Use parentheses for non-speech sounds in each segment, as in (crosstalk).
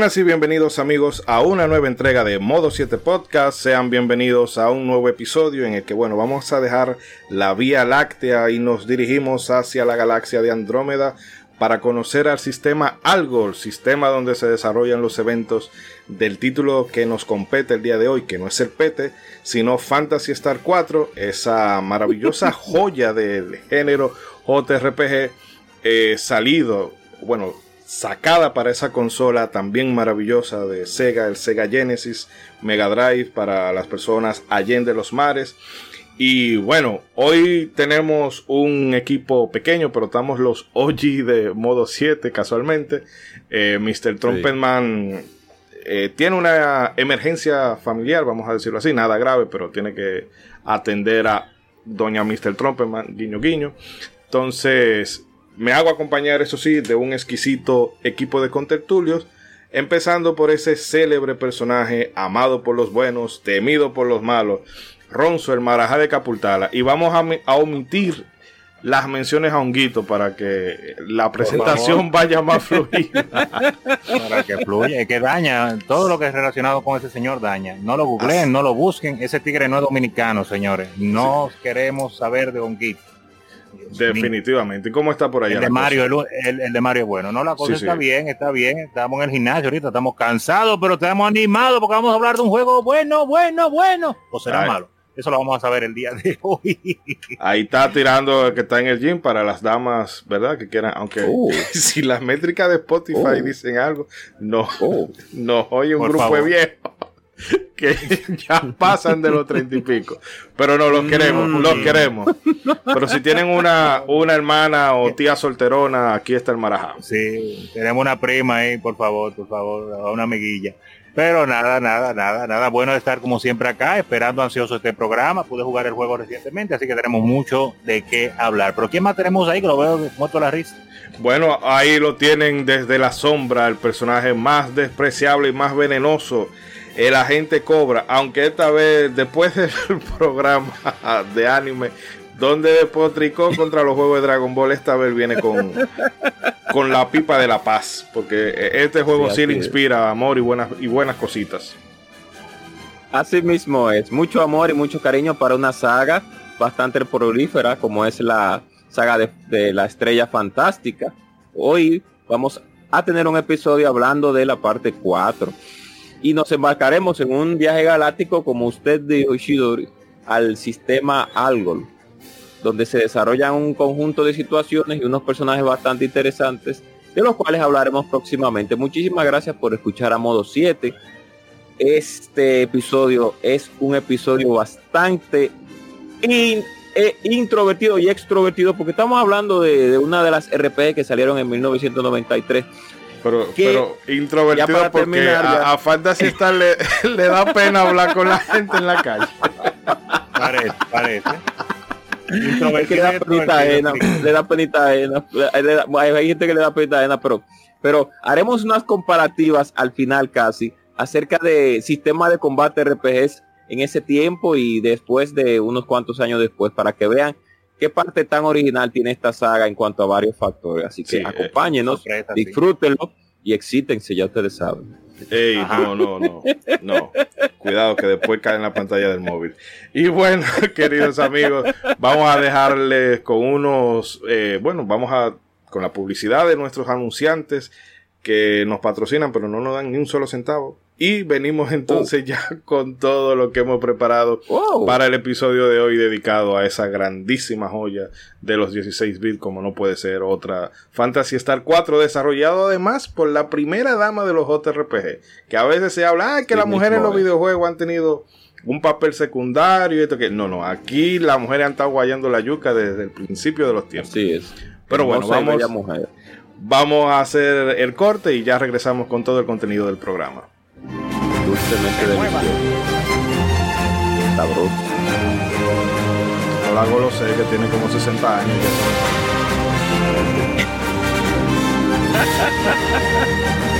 Buenas y bienvenidos amigos a una nueva entrega de Modo 7 Podcast. Sean bienvenidos a un nuevo episodio en el que, bueno, vamos a dejar la Vía Láctea y nos dirigimos hacia la galaxia de Andrómeda para conocer al sistema Algol, sistema donde se desarrollan los eventos del título que nos compete el día de hoy, que no es el Pete, sino Fantasy Star 4, esa maravillosa (laughs) joya del género JRPG eh, salido, bueno, sacada para esa consola también maravillosa de Sega, el Sega Genesis Mega Drive para las personas allende los mares. Y bueno, hoy tenemos un equipo pequeño, pero estamos los OG de modo 7 casualmente. Eh, Mr. Trumpetman eh, tiene una emergencia familiar, vamos a decirlo así, nada grave, pero tiene que atender a doña Mr. Trumpetman, guiño guiño. Entonces, me hago acompañar, eso sí, de un exquisito equipo de contertulios, empezando por ese célebre personaje amado por los buenos, temido por los malos, Ronzo, el Marajá de Capultala. Y vamos a, omitir las menciones a Honguito para que la presentación vaya más (laughs) fluida. para que fluya, que daña, todo lo que es relacionado con ese señor daña. No lo googleen, no lo busquen, ese tigre no es dominicano, señores. No queremos saber de Honguito. Definitivamente. ¿Y cómo está por allá? El de Mario, el, de Mario es bueno. No, la cosa está bien, está bien. Estamos en el gimnasio ahorita, estamos cansados, pero estamos animados porque vamos a hablar de un juego bueno, bueno, bueno. ¿O será malo? Eso lo vamos a saber el día de hoy. (laughs) Ahí está tirando el que está en el gym para las damas, ¿verdad? Que quieran, aunque uh. (laughs) si las métricas de Spotify uh. dicen algo, no, uh. no oye un grupo de viejos. (laughs) que (laughs) ya pasan de los treinta y pico. Pero no, los queremos, mm. los queremos. Pero si tienen una, una hermana o tía solterona, aquí está el marajá. Sí, tenemos una prima ahí, por favor, por favor, una amiguilla. Pero nada, nada, nada, nada. Bueno de estar como siempre acá, esperando ansioso este programa. Pude jugar el juego recientemente, así que tenemos mucho de qué hablar. Pero ¿quién más tenemos ahí que lo veo muerto la risa? Bueno, ahí lo tienen desde la sombra, el personaje más despreciable y más venenoso el agente Cobra, aunque esta vez, después del (laughs) programa de anime, donde despotricó contra los juegos de Dragon Ball, esta vez viene con, con la pipa de la paz, porque este juego sí, le inspira amor y buenas, y buenas cositas. Así mismo es, mucho amor y mucho cariño para una saga bastante prolífera como es la saga de, de la estrella fantástica. Hoy vamos a tener un episodio hablando de la parte 4 y nos embarcaremos en un viaje galáctico, como usted dijo, Ishidori, al sistema Algol, donde se desarrollan un conjunto de situaciones y unos personajes bastante interesantes, de los cuales hablaremos próximamente. Muchísimas gracias por escuchar a Modo 7. Este episodio es un episodio bastante e introvertido y extrovertido, porque estamos hablando de, de una de las RP que salieron en 1993 pero, pero introvertido porque a, falta si está le, (laughs) le, da pena hablar con la gente en la calle. Parece, parece. le da penita ajena, le da penita. Hay gente que le da penita ajena, pero, pero haremos unas comparativas al final casi acerca de sistema de combate RPGs en ese tiempo y después de unos cuantos años después para que vean qué parte tan original tiene esta saga en cuanto a varios factores. Así que acompáñenos, disfrútenlo y excítense, ya ustedes saben. Ey, no, no, no, no. Cuidado que después cae en la pantalla del móvil. Y bueno, (laughs) queridos amigos, vamos a dejarles con unos, eh, bueno, vamos a, con la publicidad de nuestros anunciantes que nos patrocinan, pero no nos dan ni un solo centavo. Y venimos entonces ya (laughs) con todo lo que hemos preparado para el episodio de hoy dedicado a esa grandísima joya de los 16 bits, como no puede ser otra. Fantasy Star 4, desarrollado además por la primera dama de los JRPG, que a veces se habla ah, que las mujeres en los videojuegos han tenido un papel secundario y esto que no, no, aquí las mujeres han estado guayando la yuca desde el principio de los tiempos. Sí es. Pero bueno, vamos, vamos a hacer el corte y ya regresamos con todo el contenido del programa dulcemente delicioso. Sabroso. No la golosé que tiene como 60 años. Ya. (laughs)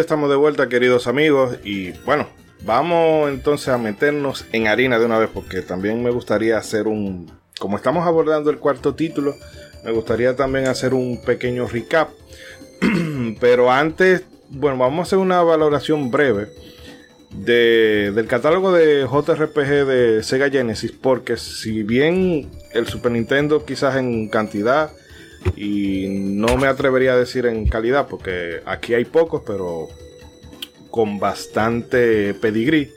Estamos de vuelta, queridos amigos. Y bueno, vamos entonces a meternos en harina de una vez, porque también me gustaría hacer un. Como estamos abordando el cuarto título, me gustaría también hacer un pequeño recap. (clears throat) Pero antes, bueno, vamos a hacer una valoración breve de, del catálogo de JRPG de Sega Genesis, porque si bien el Super Nintendo quizás en cantidad y no me atrevería a decir en calidad porque aquí hay pocos, pero con bastante pedigrí.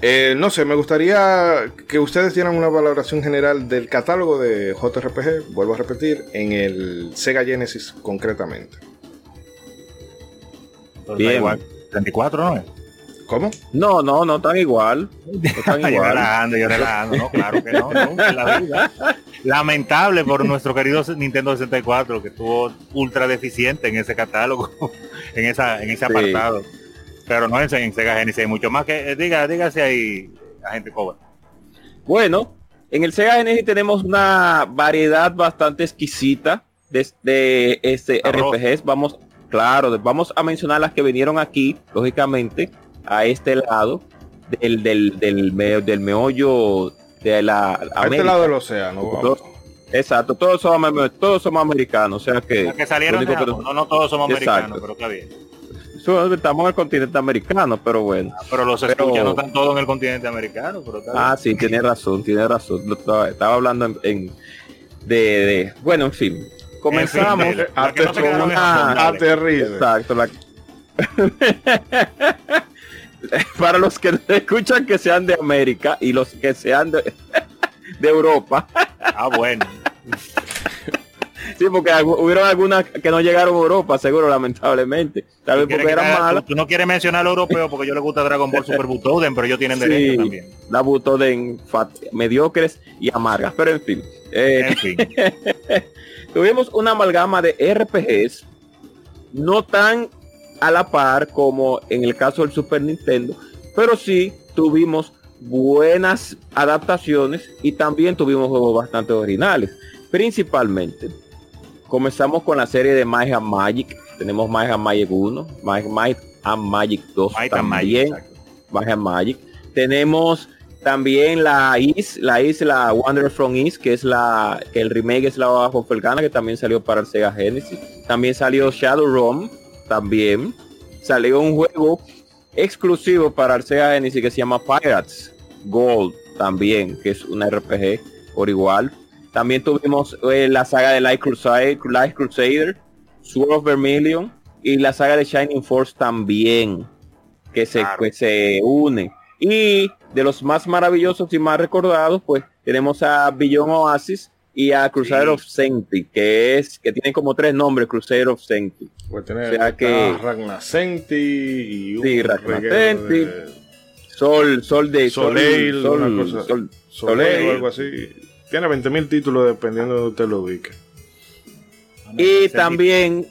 Eh, no sé, me gustaría que ustedes dieran una valoración general del catálogo de JRPG, vuelvo a repetir, en el Sega Genesis concretamente. Bien. Igual. 34, ¿no? ¿Cómo? No, no, no tan igual. No tan (laughs) yo igual. relajando, yo relajando, no, claro que no, no, la vida. Lamentable por nuestro querido Nintendo 64, que estuvo ultra deficiente en ese catálogo, (laughs) en esa, en ese Sí. apartado. Pero no en, en Sega Genesis, hay mucho más que, eh, diga, dígase ahí, agente Cobra. Bueno, en el Sega Genesis tenemos una variedad bastante exquisita de, de este Sabroso. RPGs. Vamos, claro, vamos a mencionar las que vinieron aquí, lógicamente, a este lado del, del, del, me- del meollo de la A este lado del océano. vamos. Exacto, todos somos, todos somos americanos, o sea que, salieron de Japón, no, no todos somos Exacto. americanos, pero está bien. estamos en el continente americano, pero bueno. Pero los Pero- no están todos en el continente americano, pero está bien. Ah, sí, tiene razón, tiene razón. Estaba, estaba hablando en, en- de, de- bueno, en fin. Comenzamos. En fin, de- la no una- Japón, dale. Aterriza. Exacto. la- (laughs) (laughs) Para los que escuchan que sean de América y los que sean de, (laughs) de Europa. Ah, bueno. Sí, porque hubieron algunas que no llegaron a Europa, seguro, lamentablemente. Tal vez ¿Quieres porque eran malas. Tú, no quieres mencionar lo europeo porque yo le gusta Dragon Ball Super Butoden, pero ellos tienen derecho Sí, también. la Butoden fat- mediocres y amargas. Pero en fin. eh, En fin. (laughs) tuvimos una amalgama de RPGs no tan a la par como en el caso del Super Nintendo, pero sí tuvimos buenas adaptaciones y también tuvimos juegos bastante originales. Principalmente, comenzamos con la serie de Might and Magic. Tenemos Might and Magic 1, Might, and Magic 2 Might and Magic, también. and Magic. Tenemos también la Is, la isla Wander from East, que es la que el remake es la bajo Felgana, que también salió para el Sega Genesis. También salió Shadowrun, también salió un juego exclusivo para el Sega Genesis que se llama Pirates Gold, también, que es un RPG por igual. También tuvimos eh, la saga de Light Crusader, Light Crusader, Sword of Vermilion y la saga de Shining Force también, que se, Claro. que se une. Y de los más maravillosos y más recordados, pues tenemos a Beyond Oasis y a Crusader of Sanctity, que es que tiene como tres nombres Crusader of Sanctity. Pues tener o sea que Ragnasenti y un sí, Ragnasenti, Sol, Sol de Soleil, Sol, una cosa, Sol, Soleil, o algo así. Tiene 20.000 títulos dependiendo de donde usted lo ubique. Y también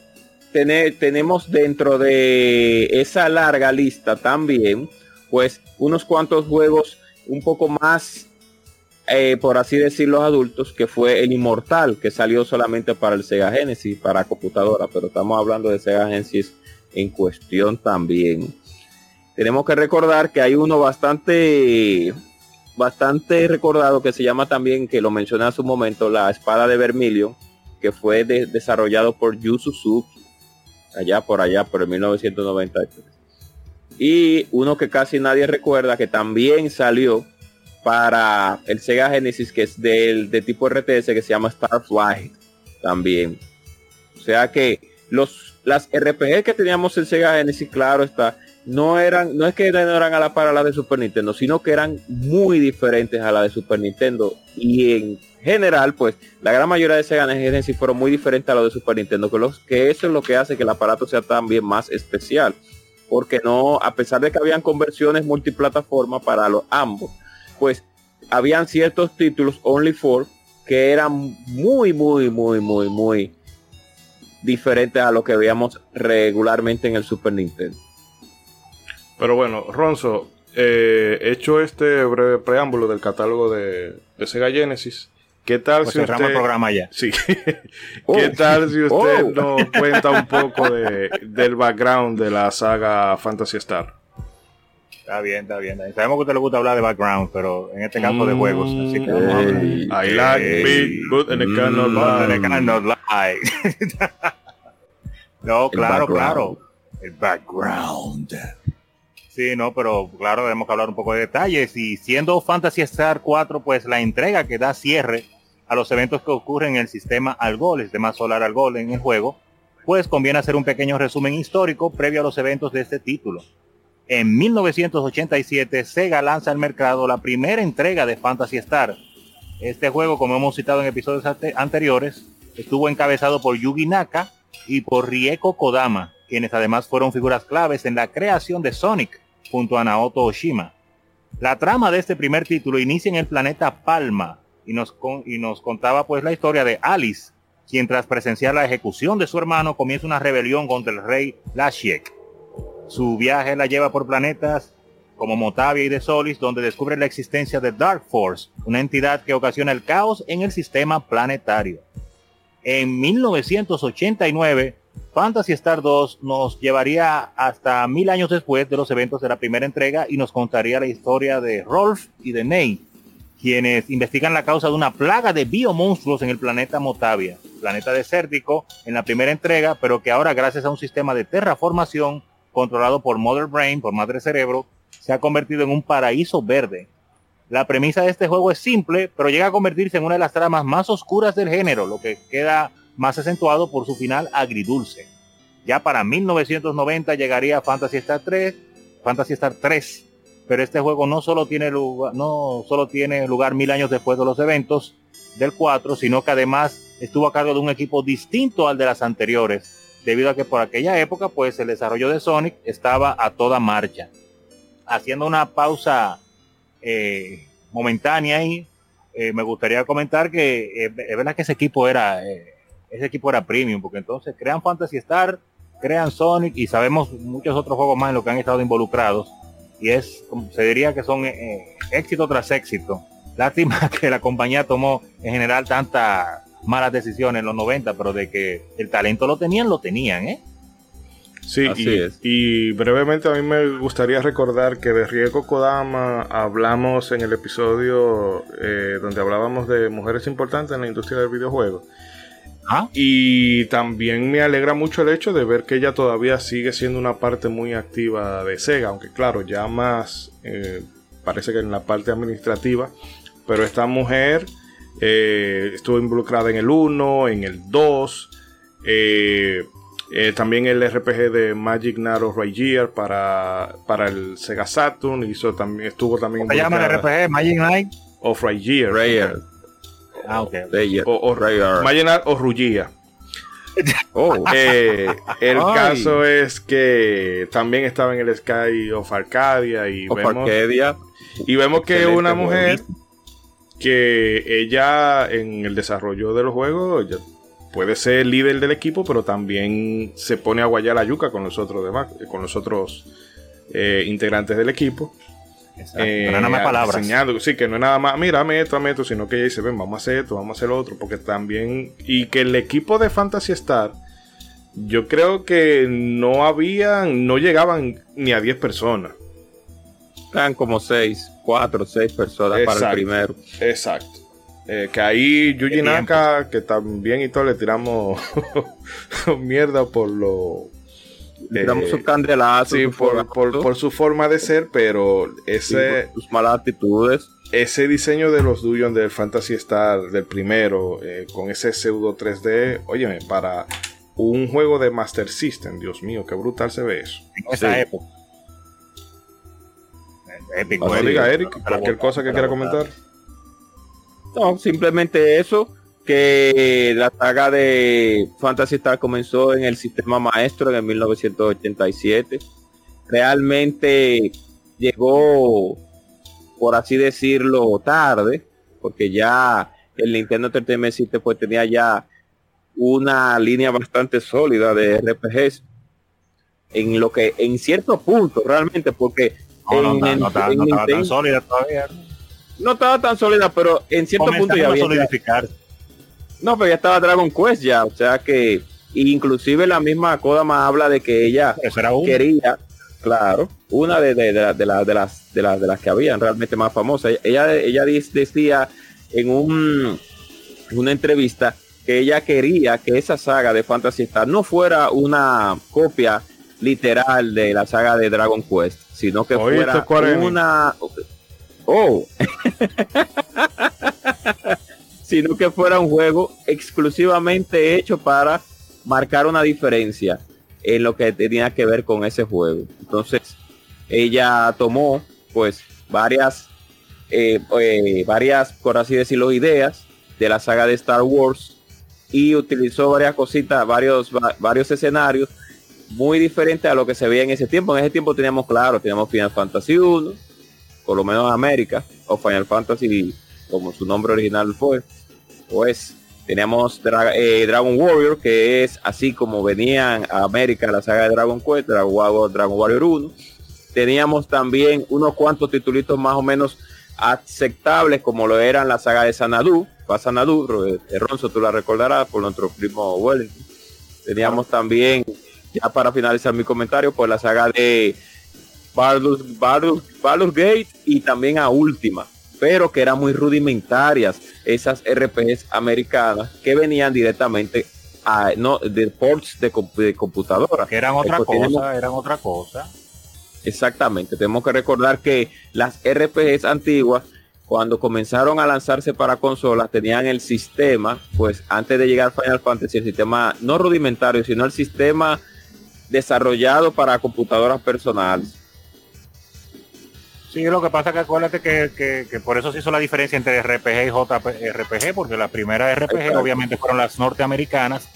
tenemos dentro de esa larga lista también, pues unos cuantos juegos un poco más eh, por así decirlo, adultos, que fue el Inmortal, que salió solamente para el Sega Genesis, para computadora, pero estamos hablando de Sega Genesis en cuestión también. Tenemos que recordar que hay uno bastante, bastante recordado que se llama también, que lo mencioné hace un momento, la espada de Vermilion, que fue desarrollado por Yu Suzuki, allá por allá, por el 1993. Y uno que casi nadie recuerda, que también salió para el Sega Genesis, que es del, de tipo RTS, que se llama Starflight también. O sea que los, las RPG que teníamos en Sega Genesis, claro está, no eran, no es que no eran a la par a la de Super Nintendo, sino que eran muy diferentes a la de Super Nintendo. Y en general, pues, la gran mayoría de Sega Genesis fueron muy diferentes a la de Super Nintendo, que, los, que eso es lo que hace que el aparato sea también más especial. Porque no, a pesar de que habían conversiones multiplataforma para los ambos, pues habían ciertos títulos Only for que eran muy, muy, muy, muy, muy diferentes a lo que veíamos regularmente en el Super Nintendo. Pero bueno, Ronzo, eh, hecho este breve preámbulo del catálogo de, Sega Genesis, ¿qué tal pues si usted... el programa ya? Sí. (laughs) ¿Qué tal si usted oh. nos cuenta un poco de, del background de la saga Fantasy Star? Está bien, está bien. Sabemos que a usted le gusta hablar de background, pero en este caso de juegos. Así que vamos a hablar. I like big, but and I cannot lie. I cannot lie. no, claro, claro. El background. Sí, no, pero claro, tenemos que hablar un poco de detalles. Y siendo Fantasy Star 4, pues la entrega que da cierre a los eventos que ocurren en el sistema Algol, el sistema solar Algol en el juego, pues conviene hacer un pequeño resumen histórico previo a los eventos de este título. En 1987, Sega lanza al mercado la primera entrega de Fantasy Star. Este juego, como hemos citado en episodios anteriores, estuvo encabezado por Yugi Naka y por Rieko Kodama, quienes además fueron figuras claves en la creación de Sonic junto a Naoto Oshima. La trama de este primer título inicia en el planeta Palma y nos, y nos contaba pues la historia de Alice, quien tras presenciar la ejecución de su hermano comienza una rebelión contra el rey Lashiek. Su viaje la lleva por planetas como Motavia y de Solis, donde descubre la existencia de Dark Force, una entidad que ocasiona el caos en el sistema planetario. En 1989, Fantasy Star 2 nos llevaría hasta mil años después de los eventos de la primera entrega y nos contaría la historia de Rolf y de Ney, quienes investigan la causa de una plaga de biomonstruos en el planeta Motavia, planeta desértico en la primera entrega, pero que ahora gracias a un sistema de terraformación controlado por Mother Brain, por Madre Cerebro, se ha convertido en un paraíso verde. La premisa de este juego es simple, pero llega a convertirse en una de las tramas más oscuras del género, lo que queda más acentuado por su final agridulce. Ya para 1990 llegaría Fantasy Star 3, Fantasy Star 3, pero este juego no solo tiene lugar, no solo tiene lugar mil años después de los eventos del 4, sino que además estuvo a cargo de un equipo distinto al de las anteriores, debido a que por aquella época pues el desarrollo de Sonic estaba a toda marcha. Haciendo una pausa eh, momentánea ahí, eh, me gustaría comentar que eh, es verdad que ese equipo era ese equipo era premium, porque entonces crean Fantasy Star, crean Sonic y sabemos muchos otros juegos más en los que han estado involucrados. Y es, se diría que son éxito tras éxito. Lástima (laughs) que la compañía tomó en general tanta malas decisiones en los 90, pero de que el talento lo tenían, lo tenían, ¿eh? Sí, y, y, brevemente a mí me gustaría recordar que de Rieko Kodama hablamos en el episodio eh, donde hablábamos de mujeres importantes en la industria del videojuego. ¿Ah? Y también me alegra mucho el hecho de ver que ella todavía sigue siendo una parte muy activa de Sega, aunque claro, ya más eh, parece que en la parte administrativa, pero esta mujer eh, estuvo involucrada en el 1, en el 2. Eh, eh, también el RPG de Magic Naro Rayear para, para el Sega Saturn. Hizo también, estuvo también ¿Cómo se llama el RPG? Magic Knight of Rayear. Ah, ok. Rayar. o, o Rayar. Mayenal o Rugia. (laughs) Oh, Eh, el Ay. caso es que también estaba en el Sky of Arcadia y of vemos, Arcadia. y vemos que una mujer que ella en el desarrollo de los juegos ella puede ser líder del equipo, pero también se pone a guayar la yuca con los otros demás, con los otros eh, integrantes del equipo. Exacto. Eh, Pero nada más palabras. enseñando, sí, que no es nada más, mira, hazme esto, hazme esto, sino que ella dice, ven, vamos a hacer esto, vamos a hacer lo otro, porque también, y que el equipo de Fantasy Star, yo creo que no habían, no llegaban ni a 10 personas. Eran como seis, cuatro, seis personas para el primero. Exacto. Eh, que ahí Yuji Naka, que también y todo le tiramos (laughs) mierda por lo... Le tiramos eh, su candelazo, Sí, su por, por- por su forma de ser, pero ese, sus malas actitudes. ese diseño de los Dungeons del Fantasy Star del primero, eh, con ese pseudo 3D, óyeme, para un juego de Master System, Dios mío, qué brutal se ve eso. En esa Sí. época. Diga épico. Eric, cualquier cosa que quiera comentar. No, simplemente eso, que la saga de Fantasy Star comenzó en el sistema maestro en el 1987. Realmente llegó, por así decirlo, tarde, porque ya el Nintendo Entertainment System pues tenía ya una línea bastante sólida de RPGs en lo que en cierto punto realmente porque No, no, en- no, en- no estaba- en no estaba tan sólida todavía. no estaba tan sólida pero en cierto punto ya había solidificar. no, pero ya estaba Dragon Quest ya, o sea que inclusive la misma Kodama habla de que ella quería, claro, una de, de, de, de la- de las de las de las que habían realmente más famosas. Ella ella decía en un en una entrevista que ella quería que esa saga de Fantasy Star no fuera una copia literal de la saga de Dragon Quest, sino que fuera una oh (laughs) sino que fuera un juego exclusivamente hecho para marcar una diferencia en lo que tenía que ver con ese juego. Entonces, ella tomó pues varias, eh, eh, varias, por así decirlo, ideas de la saga de Star Wars y utilizó varias cositas, varios, va- varios escenarios muy diferentes a lo que se veía en ese tiempo. En ese tiempo teníamos, claro, teníamos Final Fantasy 1, por lo menos en América, o Final Fantasy, como su nombre original fue, pues teníamos Dra- eh, Dragon Warrior, que es así como venían a América la saga de Dragon Quest, Dragon, War- Dragon Warrior 1. Teníamos también unos cuantos titulitos más o menos aceptables, como lo eran la saga de Sanadu, Sanadu, eh, Ronzo, tú la recordarás por nuestro primo Wellington. Teníamos también, ya para finalizar mi comentario, pues la saga de Baldur's, Baldur's- Baldur's Gate y también a Última, pero que eran muy rudimentarias esas RPGs americanas que venían directamente a, no, de ports de, de computadora. Que eran otra cosa, tenemos- eran otra cosa. Exactamente, tenemos que recordar que las RPGs antiguas, cuando comenzaron a lanzarse para consolas, tenían el sistema, pues antes de llegar Final Fantasy, el sistema no rudimentario, sino el sistema desarrollado para computadoras personales. Sí, lo que pasa que acuérdate que, que- que por eso se hizo la diferencia entre RPG y JRPG, porque las primeras RPG Exacto. obviamente fueron las norteamericanas.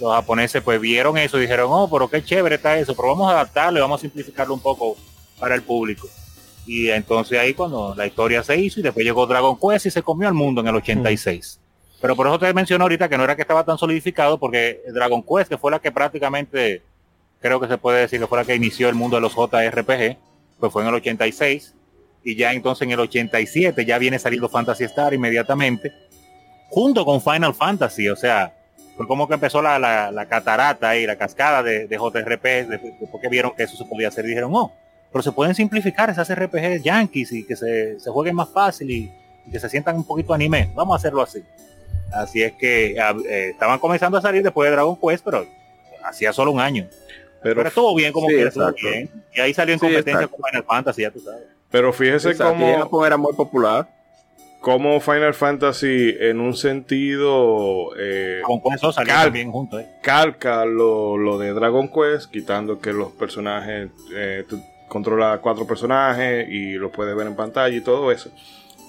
Los japoneses pues vieron eso y dijeron, oh, pero qué chévere está eso, pero vamos a adaptarlo y vamos a simplificarlo un poco para el público. Y entonces ahí cuando la historia se hizo y después llegó Dragon Quest y se comió al mundo en el 86. Pero por eso te menciono ahorita que no era que estaba tan solidificado, porque Dragon Quest, que fue la que prácticamente, creo que se puede decir que fue la que inició el mundo de los JRPG, pues fue en el 86 y ya entonces en el 87 ya viene saliendo Fantasy Star inmediatamente, junto con Final Fantasy, o sea, fue como que empezó la, la, catarata y la cascada de, de JRP, de- después que vieron que eso se podía hacer, dijeron, no, pero se pueden simplificar esas RPG yankees y que se, jueguen más fácil y, y que se sientan un poquito anime, vamos a hacerlo así. Así es que ah, eh, estaban comenzando a salir después de Dragon Quest, pero hacía solo un año. Pero, Pero estuvo bien como Sí, que estuvo bien. Y ahí salió en competencia con Final Fantasy, ya tú sabes. pero fíjese Exacto, cómo, Japón era muy popular. cómo Final Fantasy en un sentido eh, Con eso salió Cal- también juntos, ¿eh? calca lo, lo de Dragon Quest, quitando que los personajes, eh, tú controlas cuatro personajes y los puedes ver en pantalla y todo eso.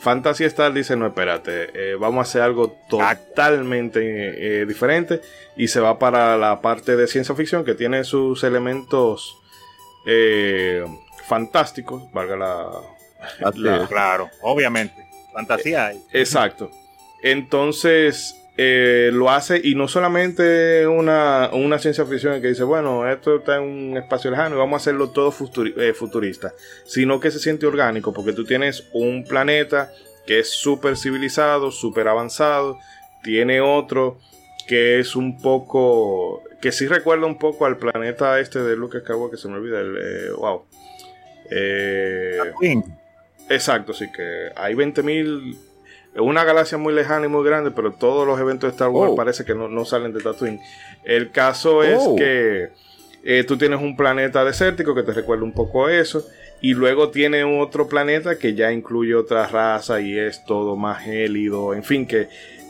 Fantasy Star dice, no, espérate, eh, vamos a hacer algo totalmente eh, diferente y se va para la parte de ciencia ficción que tiene sus elementos eh, fantásticos, valga la, Claro, obviamente, fantasía hay. Exacto. Entonces, lo hace y no solamente una, una, ciencia ficción que dice, bueno, esto está en un espacio lejano y vamos a hacerlo todo futurista, sino que se siente orgánico porque tú tienes un planeta que es súper civilizado, súper avanzado, tiene otro que es un poco, que sí recuerda un poco al planeta este de Luke Skywalker, que se me olvida, el, eh, wow. Eh, exacto, sí que hay 20.000 una galaxia muy lejana y muy grande, pero todos los eventos de Star Wars oh. parece que no, salen de Tatooine. El caso es oh. que eh, tú tienes un planeta desértico que te recuerda un poco eso, y luego tiene otro planeta que ya incluye otra raza y es todo más gélido, en fin, que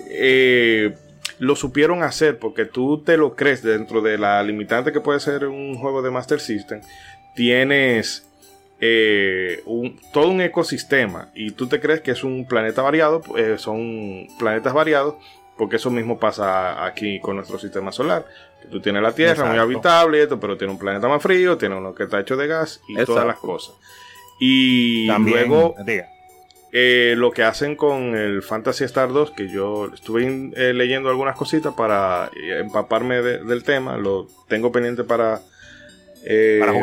eh, lo supieron hacer porque tú te lo crees dentro de la limitante que puede ser un juego de Master System. Tienes eh, todo un ecosistema y tú te crees que es un planeta variado, eh, son planetas variados, porque eso mismo pasa aquí con nuestro sistema solar. Tú tienes la Tierra muy habitable, pero tiene un planeta más frío, tiene uno que está hecho de gas y todas las cosas. Y luego eh, lo que hacen con el Fantasy Star 2, que yo estuve leyendo algunas cositas para empaparme del tema, lo tengo pendiente para,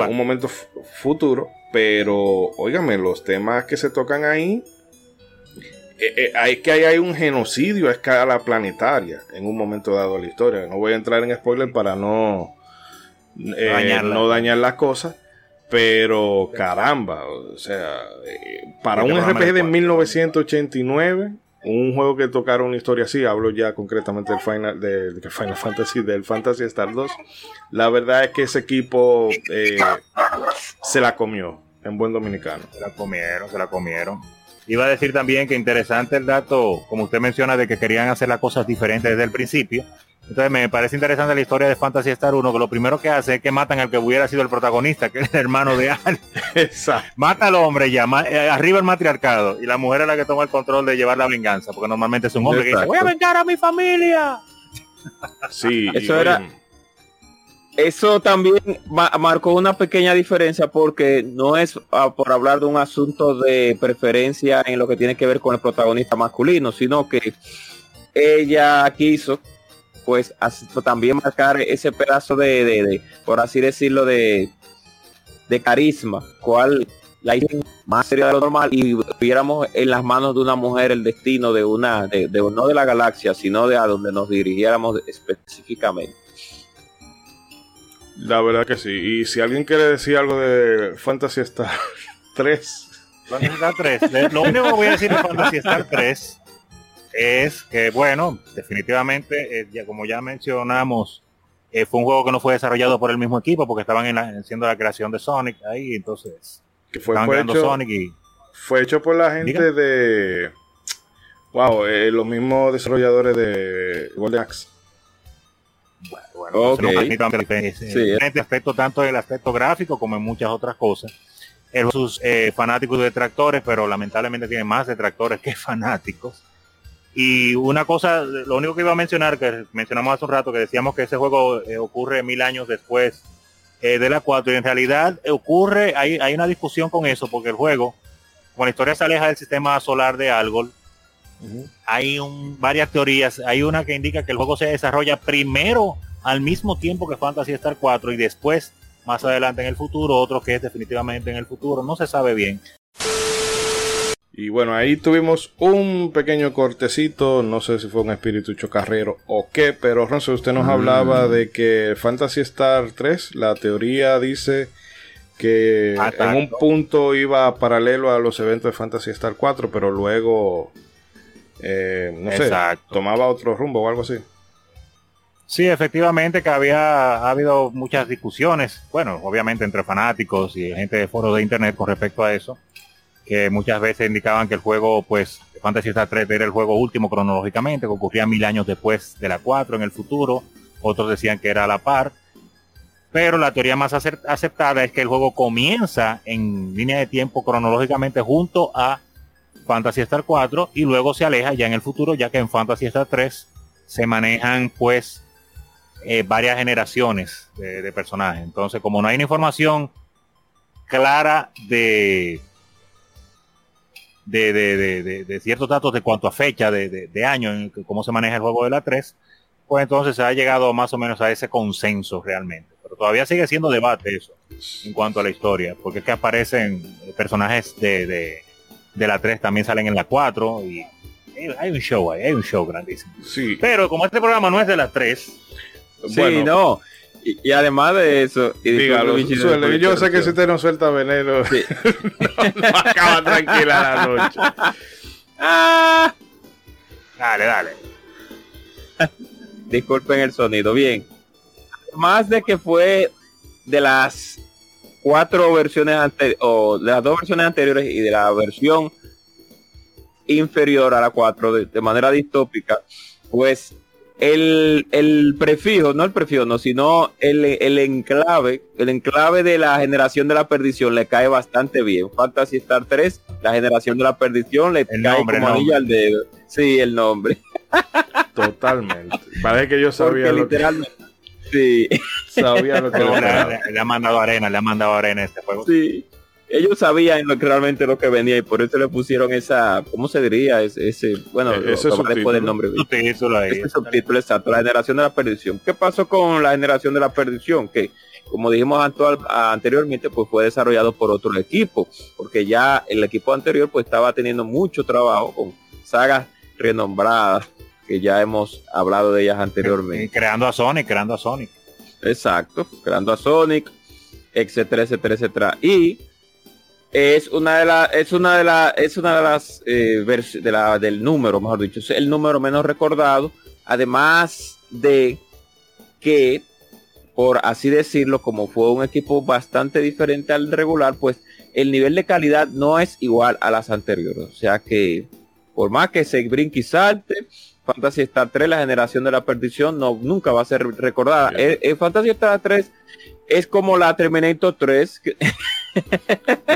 un momento futuro. Pero, óigame, los temas que se tocan ahí, eh, eh, hay que hay un genocidio a escala planetaria en un momento dado de la historia. No voy a entrar en spoiler para no, eh, no dañar las cosas. Pero caramba, o sea, para un RPG de 1989, un juego que tocaron una historia así, hablo ya concretamente del Final, de, Final Fantasy, del Fantasy Star 2. La verdad es que ese equipo se la comió, en buen dominicano. Se la comieron, se la comieron. Iba a decir también que interesante el dato, como usted menciona, de que querían hacer las cosas diferentes desde el principio. Entonces me parece interesante la historia de Fantasy Star 1, que lo primero que hace es que matan al que hubiera sido el protagonista, que es el hermano de Al. (laughs) Mata al hombre ya, eh, arriba el matriarcado, y la mujer es la que toma el control de llevar la venganza, porque normalmente es un hombre que dice, voy a vengar a mi familia. Sí, (laughs) eso era eso también marcó una pequeña diferencia porque no es ah, por hablar de un asunto de preferencia en lo que tiene que ver con el protagonista masculino, sino que ella quiso pues también marcar ese pedazo de, por así decirlo, de, de carisma, cual la hizo más seria de lo normal y viéramos en las manos de una mujer el destino de una, de, no de la galaxia, sino de a donde nos dirigiéramos específicamente. La verdad que sí. Y si alguien quiere decir algo de Fantasy Star (laughs) 3. Fantasy Star 3. Lo único que voy a decir de Fantasy Star 3 es que, bueno, definitivamente, eh, ya como ya mencionamos, eh, fue un juego que no fue desarrollado por el mismo equipo porque estaban en haciendo la creación de Sonic ahí, entonces. Que fue, hecho, Sonic y. Fue hecho por la gente de. Wow, eh, los mismos desarrolladores de Golden Axe. Bueno, diferente aspecto, tanto en el aspecto gráfico como en muchas otras cosas. Es sus eh, fanáticos detractores, pero lamentablemente tiene más detractores que (laughs) fanáticos. Y una cosa, lo único que iba a mencionar, que mencionamos hace un rato, que decíamos que ese juego eh, ocurre mil años después eh, de la 4, y en realidad ocurre, hay, hay una discusión con eso, porque el juego, como la historia se aleja del sistema solar de Algol, hay un, varias teorías. Hay una que indica que el juego se desarrolla primero al mismo tiempo que Fantasy Star 4 y después, más adelante en el futuro, otro que es definitivamente en el futuro. No se sabe bien. Y bueno, ahí tuvimos un pequeño cortecito, no sé si fue un espíritu chocarrero o qué, pero Ronzo, usted nos hablaba mm. de que Fantasy Star 3, la teoría dice que en un punto iba paralelo a los eventos de Fantasy Star 4, pero luego eh, no sé, tomaba otro rumbo o algo así. Sí, efectivamente que había ha habido muchas discusiones, bueno, obviamente entre fanáticos y gente de foros de internet con respecto a eso, que muchas veces indicaban que el juego, pues, Fantasy Star 3 era el juego último cronológicamente, que ocurría mil años después de la 4 en el futuro, otros decían que era a la par, pero la teoría más aceptada es que el juego comienza en línea de tiempo cronológicamente junto a Fantasy Star 4 y luego se aleja ya en el futuro, ya que en Fantasy Star 3 se manejan pues eh, varias generaciones de, personajes. Entonces, como no hay información clara de, de, de, de, de- ciertos datos de cuanto a fecha de, año, en que- cómo se maneja el juego de la 3, pues entonces se ha llegado más o menos a ese consenso realmente. Pero todavía sigue siendo debate eso en cuanto a la historia, porque es que aparecen personajes de, de, de la 3 también salen en la 4 y hay- hay un show ahí, hay un show grandísimo. Sí, Pero como este programa no es de la 3, Sí, bueno, no. Y, y además de eso, y dígalo, suele. por Yo sé que si usted no suelta veneno, Sí. (laughs) no acaba tranquila la noche. Ah, dale, dale. disculpen el sonido. Bien. Más de que fue de las cuatro versiones anteriores, o de las dos versiones anteriores y de la versión inferior a la 4 de, de manera distópica, pues el, el prefijo, no el prefijo, no, sino el, el enclave, el enclave de la generación de la perdición le cae bastante bien. Fantasy Star 3, la generación de la perdición le El cae nombre, como el anillo al dedo. Sí, el nombre. Totalmente. Parece que yo sabía Porque lo que, literalmente. Sí, sabía lo que (laughs) Pero le ha mandado arena, le ha mandado arena este juego. sí. Ellos sabían lo que realmente lo que venía y por eso le pusieron esa, ¿cómo se diría? Ese, ese bueno, E- ese lo después del nombre. Este subtítulo exacto, la generación de la perdición. ¿Qué pasó con la generación de la perdición? Que, como dijimos anteriormente, pues fue desarrollado por otro equipo, porque ya el equipo anterior pues estaba teniendo mucho trabajo con sagas renombradas, que ya hemos hablado de ellas anteriormente. creando a Sonic, creando a Sonic. Exacto, creando a Sonic, etcétera, etcétera, etcétera. Y es una de las, es una de las, es una de las eh, de la, del número, mejor dicho, es el número menos recordado, además de que, por así decirlo, como fue un equipo bastante diferente al regular, pues el nivel de calidad no es igual a las anteriores. O sea que, por más que se brinque y salte, Fantasy Star 3, la generación de la perdición, no, nunca va a ser recordada. Bien. Eh, eh, Fantasy Star 3 es como la Terminator 3, que- (laughs)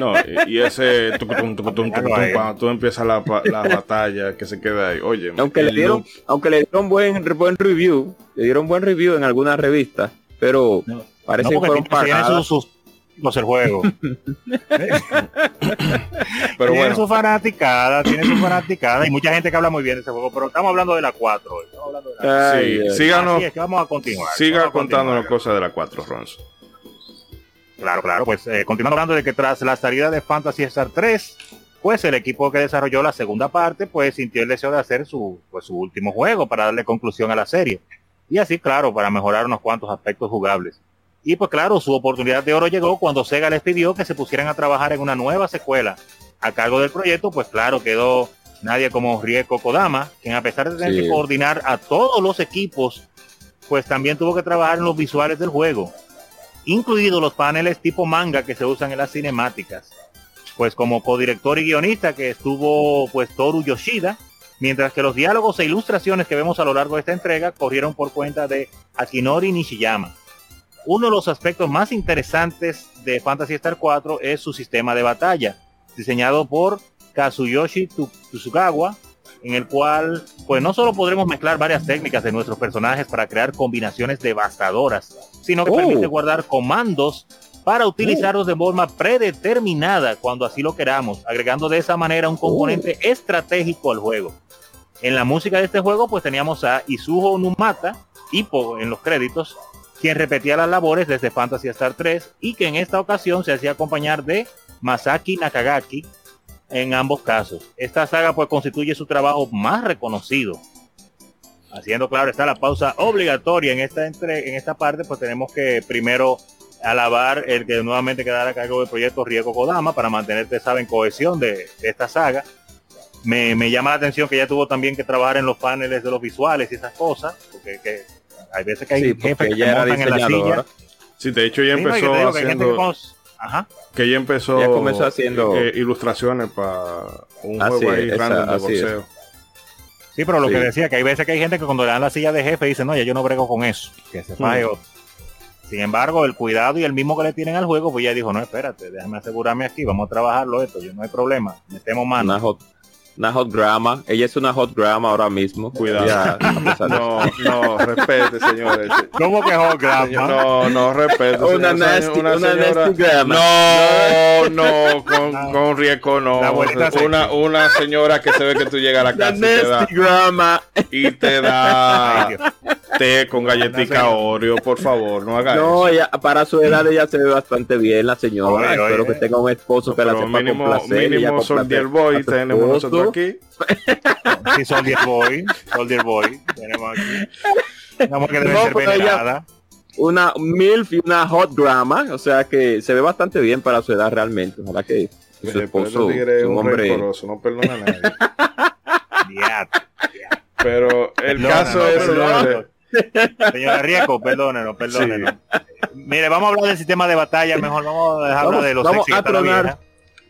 No, y ese tucutum, tucutum, tucutum, cuando tú empiezas la, pa- la batalla que se queda ahí. Oye, aunque le dieron, loop, aunque le dieron buen, buen review, le dieron buen review en algunas revistas, pero No, parece no, que fueron pagadas. sus, sus el juego. (laughs) pero tiene bueno, su fanaticada, tiene su fanaticada y mucha gente que habla muy bien de ese juego, pero estamos hablando de la 4 hoy. Estamos hablando de la Ay, sí, síganos, es que vamos a continuar. siga contándonos cosas de la 4, Ronzo. Claro, claro, pues eh, continuando hablando de que tras la salida de Fantasy Star 3, pues el equipo que desarrolló la segunda parte, pues sintió el deseo de hacer su, pues, su último juego para darle conclusión a la serie. Y así, claro, para mejorar unos cuantos aspectos jugables. Y pues claro, su oportunidad de oro llegó cuando Sega les pidió que se pusieran a trabajar en una nueva secuela. A cargo del proyecto, pues claro, quedó nadie como Rieko Kodama, quien a pesar de tener Sí. que coordinar a todos los equipos, pues también tuvo que trabajar en los visuales del juego incluidos los paneles tipo manga que se usan en las cinemáticas. Pues como codirector y guionista que estuvo pues Toru Yoshida, mientras que los diálogos e ilustraciones que vemos a lo largo de esta entrega corrieron por cuenta de Akinori Nishiyama. Uno de los aspectos más interesantes de Fantasy Star 4 es su sistema de batalla, diseñado por Kazuyoshi Tsugawa, en el cual pues no solo podremos mezclar varias técnicas de nuestros personajes para crear combinaciones devastadoras, sino que Oh. permite guardar comandos para utilizarlos de forma predeterminada cuando así lo queramos, agregando de esa manera un componente estratégico al juego. En la música de este juego pues teníamos a Izuho Numata, Hippo en los créditos, quien repetía las labores desde Fantasy Star 3 y que en esta ocasión se hacía acompañar de Masaki Nakagaki en ambos casos. Esta saga pues constituye su trabajo más reconocido. Haciendo claro está la pausa obligatoria en esta entre, en esta parte, pues tenemos que primero alabar el que nuevamente quedara a cargo del proyecto Rieko Kodama para mantener, ustedes saben, cohesión de, de esta saga. Me, me llama la atención que ya tuvo también que trabajar en los paneles de los visuales y esas cosas, porque que hay veces que hay Sí, jefes que se montan en la silla. Sí, de hecho ya Sí, no, empezó te digo que hay gente que haciendo, Ajá. que ya empezó, Ya comenzó haciendo- eh, ilustraciones para un Así juego ahí es, random de es. boxeo. Sí, pero lo Sí. que decía, que hay veces que hay gente que cuando le dan la silla de jefe dicen, no, ya yo no brego con eso, que se faje Mm. otro. Sin embargo, el cuidado y el mismo que le tienen al juego, pues ya dijo, no, espérate, déjame asegurarme aquí, vamos a trabajarlo esto, yo no hay problema, metemos mano. Una una hot grama. Ella es una hot grama ahora mismo. Cuidado. Ya, (laughs) no, no, respete, señores. ¿Cómo que hot grama? No, no, respete. Una, nasty, una una señora- nasty grama. No, no, con, con riesgo no. Una, una señora que se ve que tú llegas a la La casa y te da, grama. y te da. Té con galletica. Oreo, por favor, no haga No, eso. ella, para su edad ella se ve bastante bien, la señora. Oye, oye. Espero que tenga un esposo que la sepa mínimo, complacer. mínimo Soldier Boy tenemos nosotros aquí. (laughs) Sí, Soldier Boy. Soldier Boy. Tenemos aquí. Una mujer que debe No, ser ella- venerada. Una MILF y una hot grama, o sea que se ve bastante bien para su edad realmente. Ojalá que su Pero esposo es un hombre. rencoroso, no perdona a nadie. (laughs) Pero el Perdona, caso no, es, perdona. Señora Riesco, perdónenos, perdónenos. Mire, vamos a hablar del sistema de batalla, mejor vamos a dejar Vamos- hablar de los vamos sexy a tronar.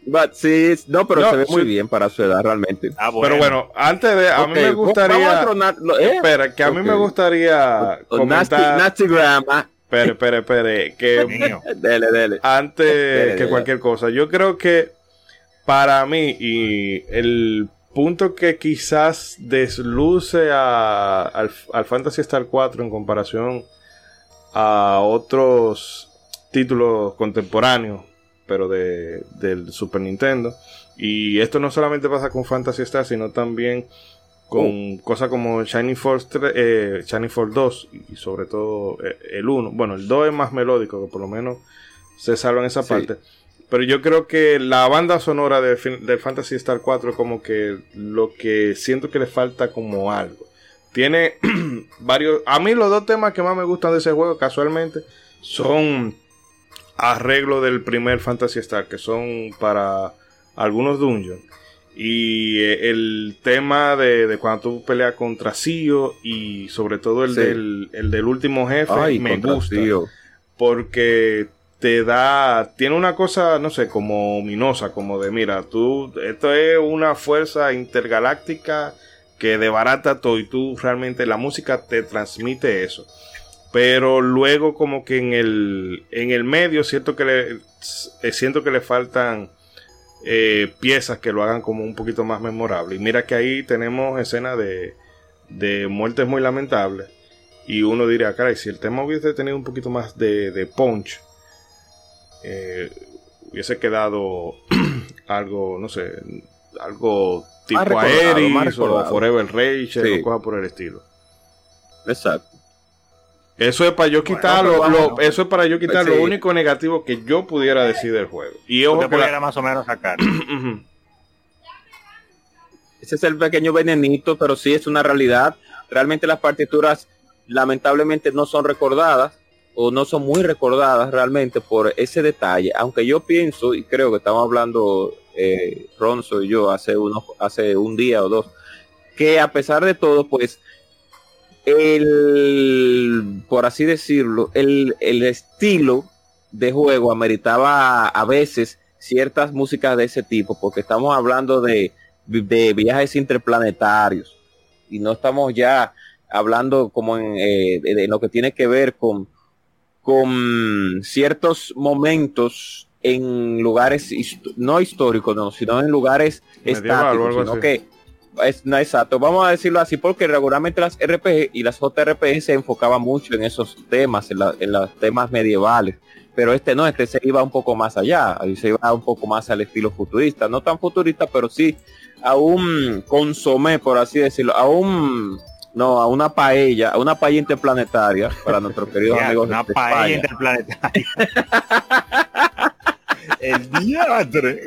But, sí, no, pero No, se ve muy bien para su edad realmente. Ah, bueno. pero bueno, antes de, a mí Ok, me Vamos a gustaría, tronar. lo- ¿eh? espera, que a mí Ok. me gustaría O- nasty, comentar, nasty grama. espere, espere, espere, que. (laughs) Dele, dele. antes Dele, que dele. cualquier cosa, yo creo que para mí y el punto que quizás desluce a- al, al Fantasy Star 4 en comparación a otros títulos contemporáneos, pero de, del Super Nintendo. Y esto no solamente pasa con Fantasy Star, sino también con cosas como Shining Force, 3, eh, Shining Force 2 y sobre todo eh, el 1. Bueno, el 2 es más melódico, que por lo menos se salva en esa Sí. parte. Pero yo creo que la banda sonora de, del Fantasy Star 4 es como que lo que siento que le falta como algo. Tiene (clears throat) varios... A mí los dos temas que más me gustan de ese juego casualmente son arreglo del primer Fantasy Star, que son para algunos dungeons. Y eh, el tema de, de cuando tú peleas contra Sio y sobre todo el, Sí. del, el del último jefe Ay, me gusta tío. porque te da, tiene una cosa, no sé, como ominosa, como de, mira, tú, esto es una fuerza intergaláctica que debarata todo y tú realmente la música te transmite eso. Pero luego como que en el, en el medio siento que le, eh, siento que le faltan eh, piezas que lo hagan como un poquito más memorable. Y mira que ahí tenemos escenas de, de muertes muy lamentables. Y uno diría, caray, si el tema hubiese tenido un poquito más de, de punch, eh, hubiese quedado (clears throat) algo, no sé, algo tipo Aeris o. Forever Sí. o cosas por el estilo. Exacto. Eso es para yo quitar, lo- eso es para yo quitar Sí. lo único negativo que yo pudiera decir del juego. Y ojo que la- pudiera más o menos sacar. (clears throat) Ese es el pequeño venenito, pero sí es una realidad. Realmente las partituras lamentablemente no son recordadas o no son muy recordadas realmente por ese detalle. Aunque yo pienso y creo que estamos hablando eh, Ronzo y yo hace unos hace un día o dos que a pesar de todo pues el por así decirlo el, el estilo de juego ameritaba a veces ciertas músicas de ese tipo porque estamos hablando de de viajes interplanetarios y no estamos ya hablando como en, eh, de, de lo que tiene que ver con con ciertos momentos en lugares hist- no históricos no sino en lugares Medieval estáticos sino así. que es, no exacto. Vamos a decirlo así porque regularmente las RPG y las JRPG se enfocaban mucho en esos temas en, la- en los temas medievales. Pero este no, este se iba un poco más allá, se iba un poco más al estilo futurista, no tan futurista, pero sí a un consomé, por así decirlo, a un, no, a una paella, a una paella interplanetaria para nuestros (laughs) queridos Ya, amigos una de paella España. interplanetaria. (laughs) El diatre.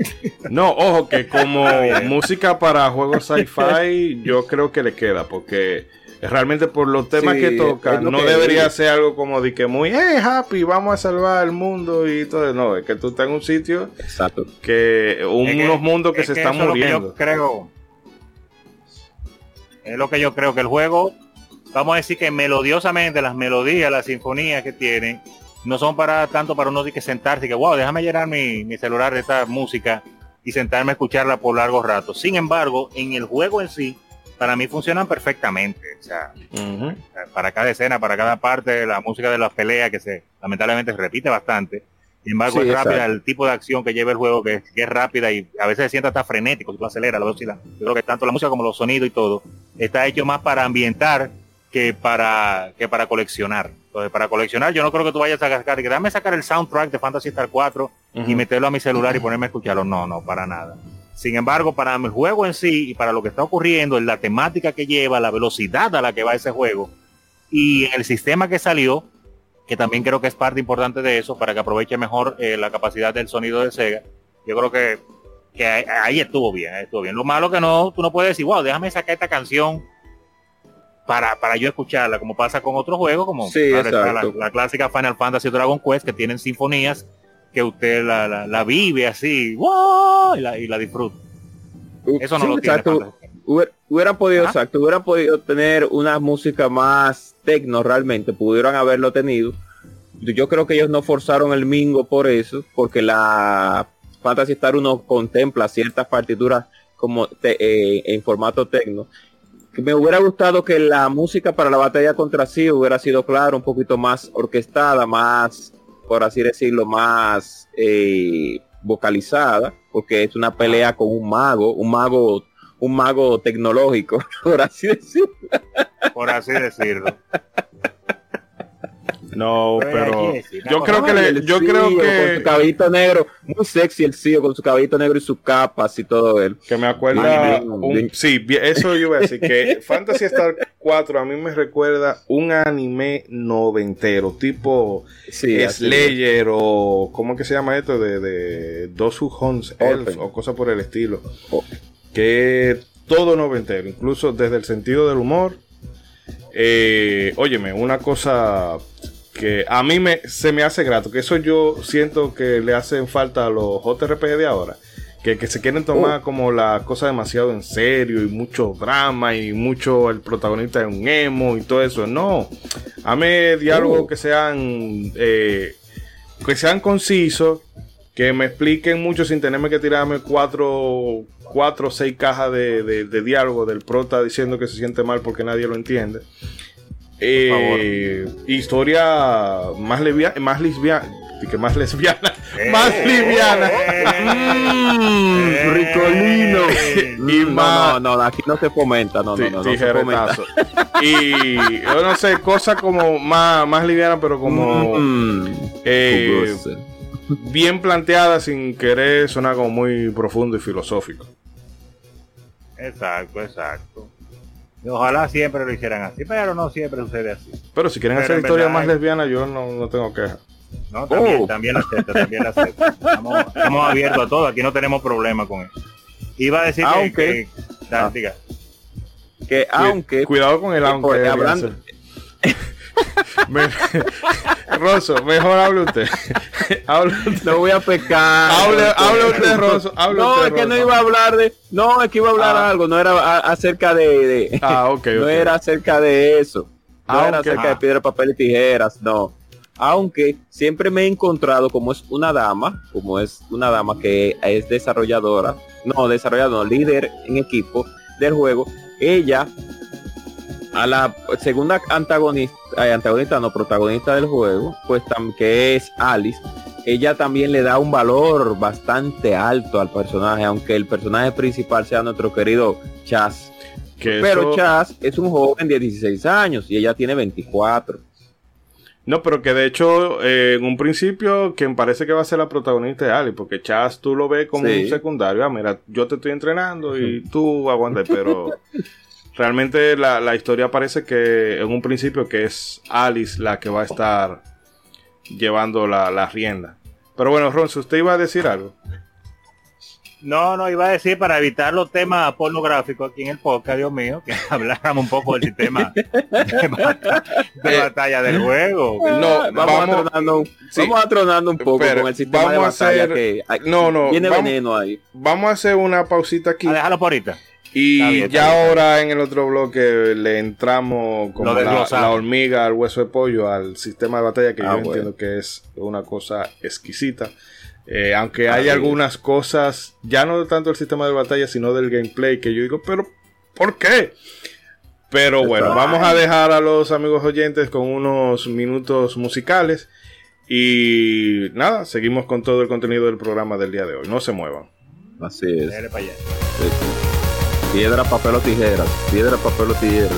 No, ojo que como (laughs) bien. música para juegos sci-fi, yo creo que le queda, porque realmente por los temas Sí, que lo no que debería ser algo como de que muy, hey, happy, vamos a salvar el mundo y todo. No, es que tú estás en un sitio Exacto. que, un- Es que- unos mundos que es se están eso es lo que muriendo. yo creo. Es lo que yo creo que el juego, vamos a decir que melodiosamente las melodías, las sinfonías que tiene, no son para tanto para uno de que sentarse y que wow, déjame llenar mi, mi celular de esta música y sentarme a escucharla por largos ratos. Sin embargo, en el juego en sí, para mí funcionan perfectamente. O sea, para cada escena, para cada parte, la música de las peleas que se lamentablemente se repite bastante, Sin embargo, es rápida el tipo de acción que lleva el juego, que, es rápida y a veces se siente hasta frenético si tú aceleras la velocidad. Yo creo que tanto la música como los sonidos y todo está hecho más para ambientar que para, que para coleccionar. Entonces, para coleccionar, yo no creo que tú vayas a sacar, que dame sacar el soundtrack de Fantasy Star 4 y meterlo a mi celular y ponerme a escucharlo. No, no, para nada. Sin embargo, para mi juego en sí y para lo que está ocurriendo, en la temática que lleva, la velocidad a la que va ese juego y el sistema que salió, que también creo que es parte importante de eso para que aproveche mejor eh, la capacidad del sonido de Sega. Yo creo que, que ahí estuvo bien, estuvo bien. Lo malo que no, tú no puedes decir, wow, déjame sacar esta canción para, para yo escucharla, como pasa con otros juegos, como la, clásica Final Fantasy Dragon Quest, que tienen sinfonías que usted la, la, vive así, wow, y la, y la disfruta. Eso no lo tiene. Hubiera, podido, exacto, hubieran podido tener una música más tecno realmente, pudieran haberlo tenido. Yo creo que ellos no forzaron el mingo por eso, porque la Fantasy Star 1 contempla ciertas partituras como eh, en formato tecno. Me hubiera gustado que la música para la batalla contra sí hubiera sido, claro, un poquito más orquestada, más, por así decirlo, más eh, vocalizada, porque es una pelea con un mago, un mago un mago tecnológico, (laughs) por así decirlo. Por así decirlo. No, pero yo creo que le, yo creo que con su cabellito negro, muy sexy el CEO con su cabellito negro y sus capas y todo él. Que me acuerda sí, eso yo iba a decir que (laughs) Fantasy Star 4 a mí me recuerda un anime noventero, tipo Slayer o ¿cómo que se llama esto? de de Dosu Elf o cosas por el estilo. Que todo noventero, incluso desde el sentido del humor. Eh, óyeme, una cosa que a mí me, se me hace grato, que eso yo siento que le hacen falta a los JRPG de ahora, que, se quieren tomar oh. como la cosa demasiado en serio y mucho drama y mucho el protagonista es un emo y todo eso. No, a mí diálogos oh. que sean, eh, que sean concisos, que me expliquen mucho sin tenerme que tirarme cuatro, cuatro o seis cajas de, diálogo del prota diciendo que se siente mal porque nadie lo entiende. Eh, historia más lesbiana, más lesbiana, que más lesbiana, eh, más liviana, mm, ricolino. y más, no, no, aquí no se fomenta, no, no, no, no se fomenta. y yo no sé, cosa como más, más liviana, pero como mm, eh, bien planteada sin querer sonar como muy profundo y filosófico. Exacto, exacto. ojalá siempre lo hicieran así, pero no siempre sucede así. Pero si quieren hacer historias más lesbianas, yo no, no tengo queja. No, también, oh. también la acepto, también la acepto. Estamos, abiertos a todo, aquí no tenemos problema con eso. Iba a decir aunque, que, ah. diga. que aunque cuidado con el aunque hablando, (laughs) (laughs) (laughs) Rosso, mejor (laughs) hable usted. No voy a pecar. Hable, usted, Rosso. no, es que no iba a hablar de. No, es que iba a hablar ah. algo. No era acerca de. ah, ok. No era acerca de eso. No era acerca de piedra, papel y tijeras. No. Aunque siempre me he encontrado como es una dama, como es una dama que es desarrolladora, no desarrolladora, líder en equipo del juego, ella a la segunda antagonista, eh, antagonista no protagonista del juego, pues que es Alice, ella también le da un valor bastante alto al personaje, aunque el personaje principal sea nuestro querido Chas. pero Chas es un joven de 16 años y ella tiene 24. No, pero que de hecho, eh, en un principio, quien parece que va a ser la protagonista es Alice, porque Chas tú lo ves como un secundario. Ah, mira, yo te estoy entrenando y tú aguantas, pero (laughs) realmente la, historia parece que en un principio que es Alice la que va a estar llevando la, rienda. Pero bueno, Ronzo, ¿usted iba a decir algo? No, no, iba a decir para evitar los temas pornográficos aquí en el podcast, Dios mío, que (laughs) habláramos un poco del sistema de, batalla, del juego. No, vamos, a tronando, un poco con el sistema de batalla que no, no, tiene veneno ahí. Vamos a hacer una pausita aquí. A déjalo por ahorita. Y ya ahora en el otro bloque le entramos como la, hormiga al hueso de pollo al sistema de batalla que ah, yo entiendo que es una cosa exquisita. Eh, aunque hay algunas cosas, ya no tanto el sistema de batalla, sino del gameplay, que yo digo, pero ¿por qué? Pero bueno, vamos a dejar a los amigos oyentes con unos minutos musicales Y nada, seguimos con todo el contenido del programa del día de hoy. No se muevan. Así es. Dale para allá. Piedra, papel o tijeras. Piedra, papel o tijeras.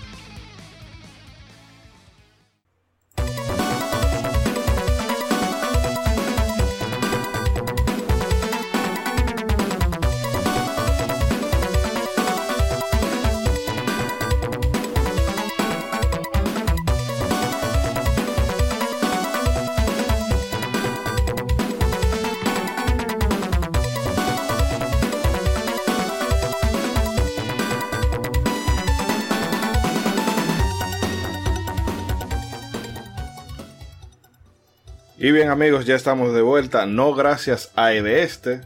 Y bien amigos, ya estamos de vuelta, no gracias a Este.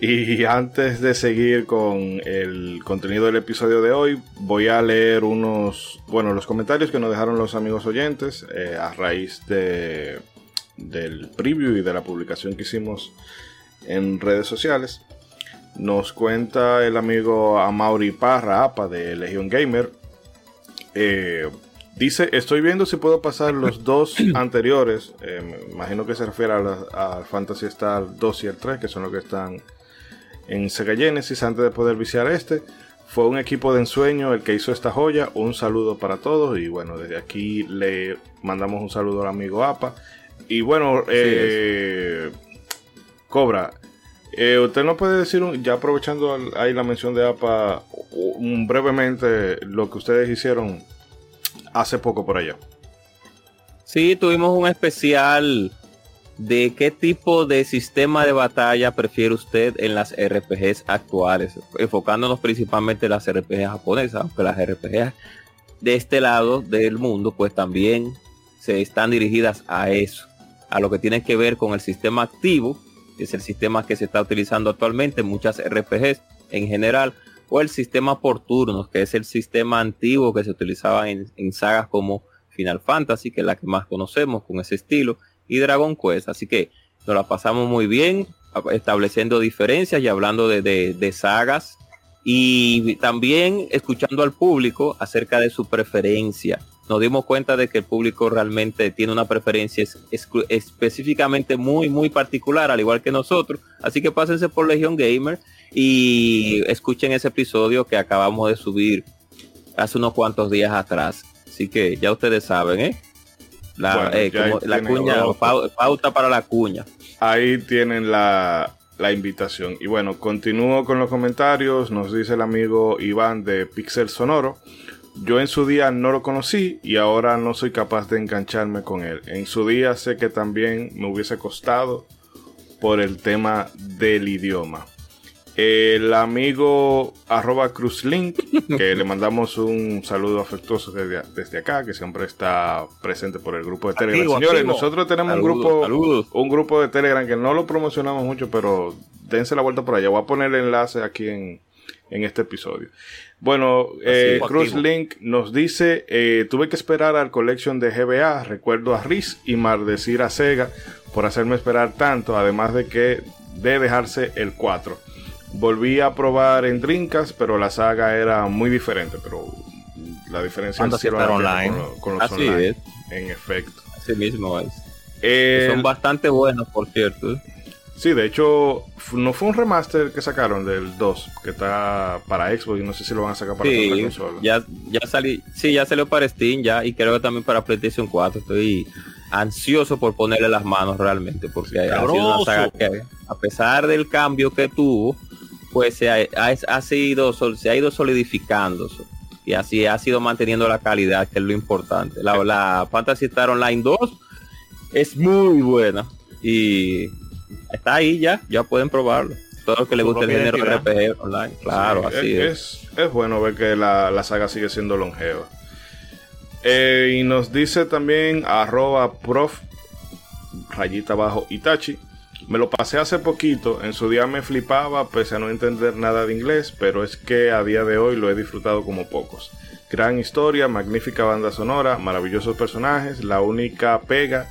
Y antes de seguir con el contenido del episodio de hoy, voy a leer unos, bueno, los comentarios que nos dejaron los amigos oyentes eh, a raíz de, del preview y de la publicación que hicimos en redes sociales. Nos cuenta el amigo Amaury Parra, APA de Legion Gamer. Eh, Dice, estoy viendo si puedo pasar los (clears throat) dos anteriores. Eh, me imagino que se refiere a, Fantasy Star 2 y el 3, que son los que están en Sega Genesis antes de poder viciar este. Fue un equipo de ensueño el que hizo esta joya. Un saludo para todos. Y bueno, desde aquí le mandamos un saludo al amigo APA. Y bueno, eh, Cobra, eh, usted nos puede decir, ya aprovechando ahí la mención de APA, brevemente lo que ustedes hicieron hace poco por allá. Sí, tuvimos un especial de qué tipo de sistema de batalla prefiere usted en las RPGs actuales, enfocándonos principalmente en las RPGs japonesas, aunque las RPGs de este lado del mundo pues también se están dirigidas a eso, a lo que tiene que ver con el sistema activo, que es el sistema que se está utilizando actualmente en muchas RPGs en general, o el sistema por turnos, que es el sistema antiguo que se utilizaba en, sagas como Final Fantasy, que es la que más conocemos con ese estilo, y Dragon Quest. Así que nos la pasamos muy bien, estableciendo diferencias y hablando de, sagas y también escuchando al público acerca de su preferencia. Nos dimos cuenta de que el público realmente tiene una preferencia específicamente muy, muy particular, al igual que nosotros. Así que pásense por Legion Gamer y escuchen ese episodio que acabamos de subir hace unos cuantos días atrás. Así que ya ustedes saben, ¿eh? La, eh, cuña, pauta para la cuña. Ahí tienen la, la invitación. Y bueno, continúo con los comentarios. Nos dice el amigo Iván de Pixel Sonoro. Yo en su día no lo conocí y ahora no soy capaz de engancharme con él. En su día sé que también me hubiese costado por el tema del idioma el amigo arroba cruzlink, (laughs) que le mandamos un saludo afectuoso desde, acá, que siempre está presente por el grupo de Telegram. Señores, nosotros tenemos un grupo un grupo de Telegram que no lo promocionamos mucho, pero dense la vuelta por allá. Voy a poner el enlace aquí en, este episodio. Bueno, eh, Cruzlink nos dice, eh, tuve que esperar al collection de GBA, recuerdo a Riz y maldecir a Sega por hacerme esperar tanto, además de que de dejarse el 4. Volví a probar en Drinkas, pero la saga era muy diferente. Pero la diferencia es online. Con, los online. En efecto. Así mismo es. son bastante buenos, por cierto. Sí, de hecho, no fue un remaster que sacaron del 2, que está para Xbox y no sé si lo van a sacar para sí, otra consola. Ya, ya salí, sí, ya salió para Steam ya y creo que también para PlayStation 4. Estoy ansioso por ponerle las manos realmente, porque ha sido una saga que, a pesar del cambio que tuvo, pues se ha, sido, se ha ido solidificando y así ha sido manteniendo la calidad, que es lo importante. La, la Fantasy Star Online 2 es muy buena y está ahí ya, ya pueden probarlo. Todo lo que le guste el género RPG online, claro, así es, es. bueno ver que la, saga sigue siendo longeva. Eh, y nos dice también arroba prof rayita abajo Itachi Me lo pasé hace poquito, en su día me flipaba pese a no entender nada de inglés, pero es que a día de hoy lo he disfrutado como pocos. Gran historia, magnífica banda sonora, maravillosos personajes, la única pega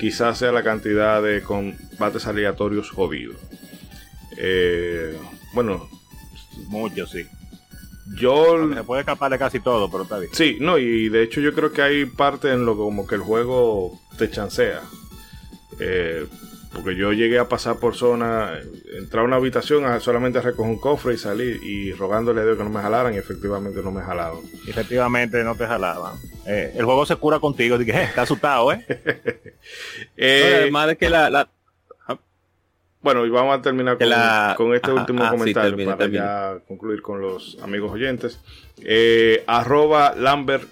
quizás sea la cantidad de combates aleatorios jodidos. Eh, bueno, mucho sí. Yo se puede escapar de casi todo, pero está bien. Sí, no, y de hecho yo creo que hay parte en lo como que el juego te chancea. Eh, porque yo llegué a pasar por zona, entrar a una habitación a solamente recoger un cofre y salir y rogándole a Dios que no me jalaran y efectivamente no me jalaban. Efectivamente no te jalaban. Eh, el juego se cura contigo, dije, eh, está asustado, ¿eh? (laughs) eh además de que la, Bueno, y vamos a terminar con, este último comentario para ya concluir con los amigos oyentes. arroba Lambert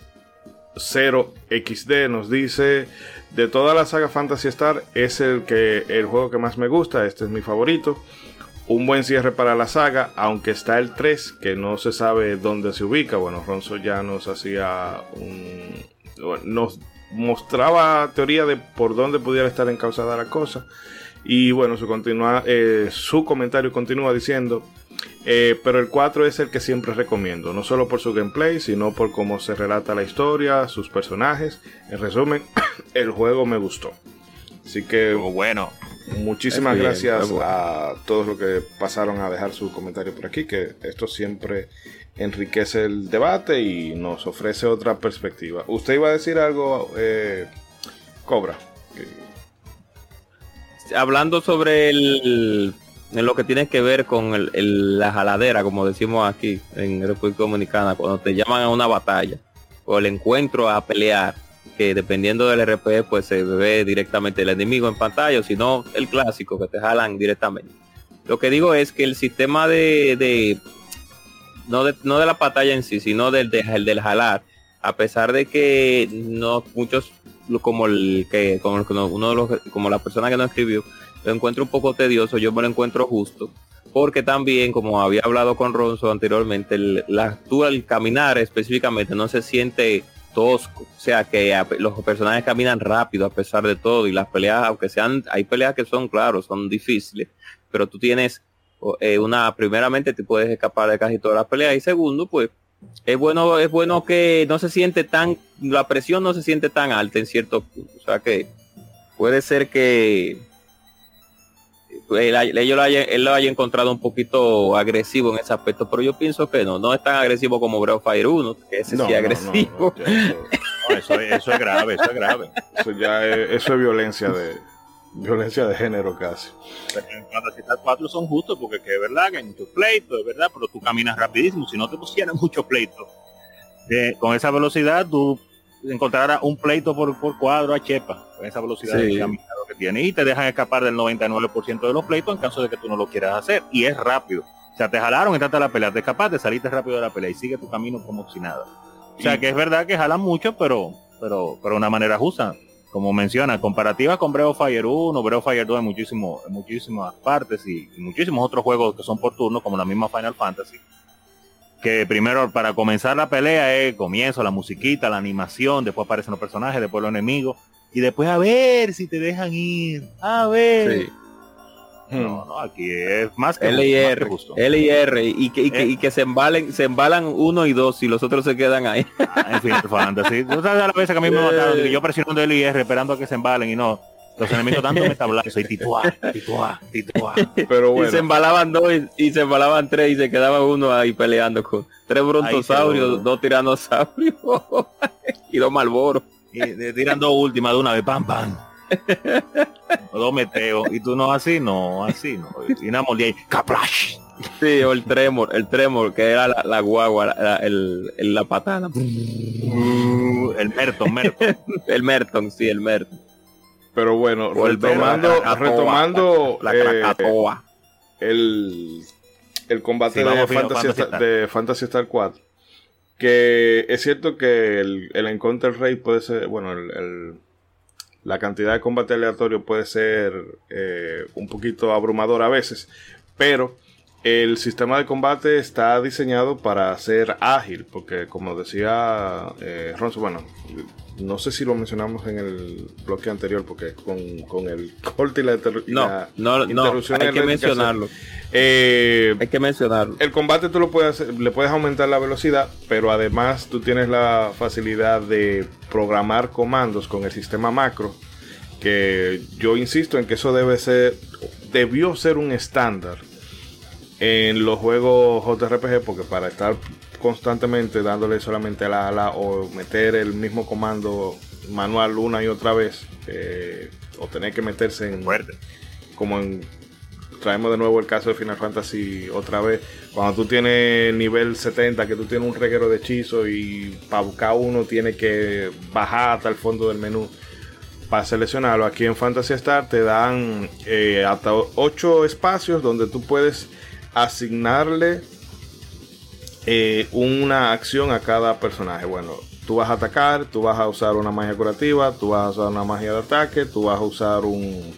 0XD nos dice de toda la saga Fantasy Star es el que el juego que más me gusta, este es mi favorito. Un buen cierre para la saga, aunque está el 3 que no se sabe dónde se ubica. Bueno, Ronzo ya nos hacía un nos mostraba teoría de por dónde pudiera estar encausada la cosa. Y bueno, su, continua, eh, su comentario continúa diciendo, eh, pero el 4 es el que siempre recomiendo, no solo por su gameplay, sino por cómo se relata la historia, sus personajes. En resumen, (coughs) el juego me gustó. Así que bueno. Muchísimas gracias a todos los que pasaron a dejar su comentario por aquí, que esto siempre enriquece el debate y nos ofrece otra perspectiva. ¿Usted iba a decir algo, eh, Cobra? Hablando sobre el en lo que tiene que ver con la jaladera, como decimos aquí en República Dominicana, cuando te llaman a una batalla o el encuentro a pelear, que dependiendo del RP, pues se ve directamente el enemigo en pantalla, o si no, el clásico, que te jalan directamente. Lo que digo es que el sistema de, no, de no de la batalla en sí, sino del, del jalar, a pesar de que no muchos como el que como uno de los como la persona que no escribió lo encuentro un poco tedioso, yo me lo encuentro justo, porque también, como había hablado con Ronzo anteriormente, el, la, el caminar específicamente no se siente tosco, o sea que los personajes caminan rápido a pesar de todo y las peleas, aunque sean, hay peleas que son, claro, son difíciles, pero tú tienes eh, una, primeramente te puedes escapar de casi todas las peleas y segundo, pues es bueno, es bueno que no se siente tan, la presión no se siente tan alta en cierto punto, o sea que puede ser que él, lo haya, él, lo haya, encontrado un poquito agresivo en ese aspecto, pero yo pienso que no, no es tan agresivo como Breath Fire 1, que ese sí es agresivo. eso, eso, es grave, eso es grave. Eso ya es, eso es violencia de violencia de género casi. Cuando estas cuatro son justos porque que es verdad que hay muchos pleitos, es verdad, pero tú caminas rapidísimo, si no te pusieran muchos pleitos. con esa velocidad tú encontrarás un pleito por, por cuadro a Chepa, con esa velocidad de que tiene y te dejan escapar del 99% de los pleitos en caso de que tú no lo quieras hacer y es rápido. O sea, te jalaron, entraste a la pelea, te escapaste, saliste rápido de la pelea y sigue tu camino como si nada. O sea, que es verdad que jalan mucho, pero pero pero una manera justa. Como menciona, comparativa con Breath Fire 1, Breath Fire 2 en, muchísimo, en muchísimas partes y, muchísimos otros juegos que son por turno, como la misma Final Fantasy. Que primero, para comenzar la pelea, es comienzo, la musiquita, la animación, después aparecen los personajes, después los enemigos y después a ver si te dejan ir, a ver. Sí. No, no, aquí es más que L y R, L y R y que, y que, y que se embalen, se embalan uno y dos y los otros se quedan ahí. Ah, en fin, Fantasy. (laughs) ¿Tú sabes a la vez que a mí me mataron? Que yo presionando L y R esperando a que se embalen y no. Los enemigos tanto (laughs) me tablazo y tituá, tituá, tituá. Pero bueno. Y se embalaban dos y, se embalaban tres y se quedaba uno ahí peleando con tres brontosaurios, dos tiranosaurios (laughs) y dos malboros. Y tirando última de una vez, pam, pam. Dos meteos. Y tú no así, no, así, no. Y una molía y caplash. Sí, o el tremor, el tremor, que era la, guagua, la, el, la patana. El Merton, Merton. (laughs) el Merton, sí, el Merton. Pero bueno, retomando, retomando la, eh, el, el combate de, Fantasy, de Fantasy Star 4 que es cierto que el, el encounter rate puede ser, bueno, el, la cantidad de combate aleatorio puede ser eh, un poquito abrumador a veces, pero el sistema de combate está diseñado para ser ágil, porque como decía eh, Ronzo, bueno, no sé si lo mencionamos en el bloque anterior, porque con, con el corte y la, no, no, interrupción. No, hay que mencionarlo. Eh, hay que mencionarlo. El combate tú lo puedes le puedes aumentar la velocidad, pero además tú tienes la facilidad de programar comandos con el sistema macro. Que yo insisto en que eso debe ser, debió ser un estándar en los juegos JRPG, porque para estar constantemente dándole solamente a la ala o meter el mismo comando manual una y otra vez, eh, o tener que meterse en. Fuerte. Como en. Traemos de nuevo el caso de Final Fantasy otra vez. Cuando tú tienes nivel 70, que tú tienes un reguero de hechizo y para buscar uno tiene que bajar hasta el fondo del menú para seleccionarlo. Aquí en Fantasy Star te dan eh, hasta 8 espacios donde tú puedes asignarle eh, una acción a cada personaje. Bueno, tú vas a atacar, tú vas a usar una magia curativa, tú vas a usar una magia de ataque, tú vas a usar un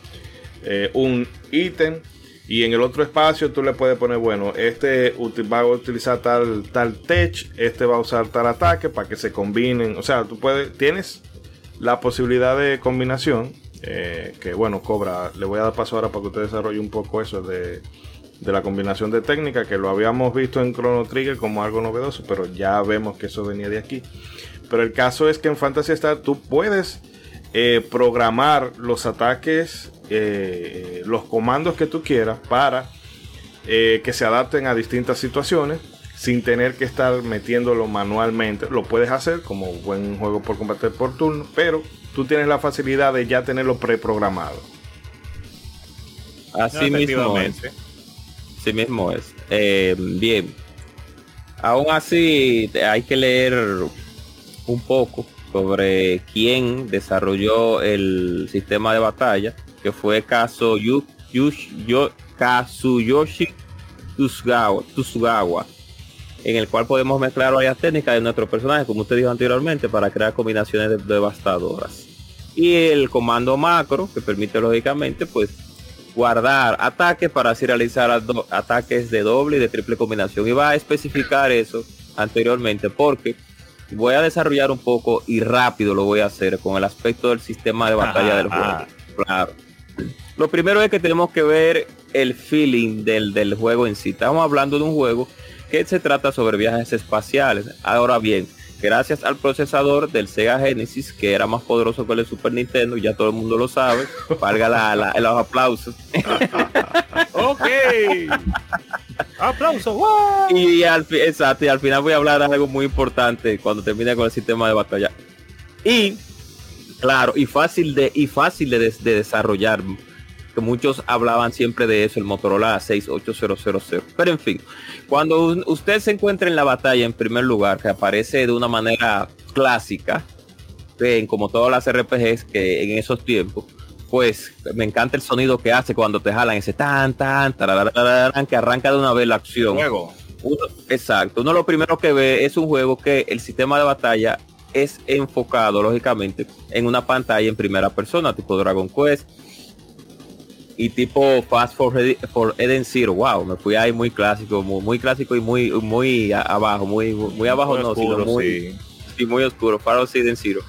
eh, un ítem. Y en el otro espacio tú le puedes poner, bueno, este va a utilizar tal, tal tech, este va a usar tal ataque para que se combinen. O sea, tú puedes, tienes la posibilidad de combinación. Eh, que bueno, cobra. Le voy a dar paso ahora para que usted desarrolle un poco eso de de la combinación de técnicas que lo habíamos visto en Chrono Trigger como algo novedoso, pero ya vemos que eso venía de aquí. Pero el caso es que en Fantasy Star tú puedes eh, programar los ataques, eh, los comandos que tú quieras para eh, que se adapten a distintas situaciones sin tener que estar metiéndolo manualmente. Lo puedes hacer como buen juego por combate por turno, pero tú tienes la facilidad de ya tenerlo preprogramado. Así mismo. Sí mismo es. Eh, bien. Aún así, hay que leer un poco sobre quién desarrolló el sistema de batalla, que fue Kazu Kazuyoshi Tsugawa, en el cual podemos mezclar varias técnicas de nuestro personaje, como usted dijo anteriormente, para crear combinaciones devastadoras. Y el comando macro, que permite lógicamente, pues guardar ataques para así realizar ataques de doble y de triple combinación. Y va a especificar eso anteriormente porque voy a desarrollar un poco y rápido lo voy a hacer con el aspecto del sistema de batalla del juego. Claro. Lo primero es que tenemos que ver el feeling del, del juego en sí. Estamos hablando de un juego que se trata sobre viajes espaciales. Ahora bien, gracias al procesador del Sega Genesis, que era más poderoso que el Super Nintendo, ya todo el mundo lo sabe, valga la, los aplausos. (laughs) ok. Aplausos. Y al, exacto, y al final voy a hablar de algo muy importante cuando termine con el sistema de batalla. Y claro, y fácil de, y fácil de, de desarrollar muchos hablaban siempre de eso, el Motorola 68000. Pero en fin, cuando usted se encuentra en la batalla en primer lugar, que aparece de una manera clásica, ven como todas las RPGs que en esos tiempos, pues me encanta el sonido que hace cuando te jalan ese tan tan tan que arranca de una vez la acción. Juego. exacto. Uno lo primero que ve es un juego que el sistema de batalla es enfocado lógicamente en una pantalla en primera persona, tipo Dragon Quest, y tipo Fast for, for Eden Zero. Wow, me fui ahí muy clásico, muy, clásico y muy muy abajo, muy muy abajo no, sino muy sí. muy oscuro, Fast Eden Zero.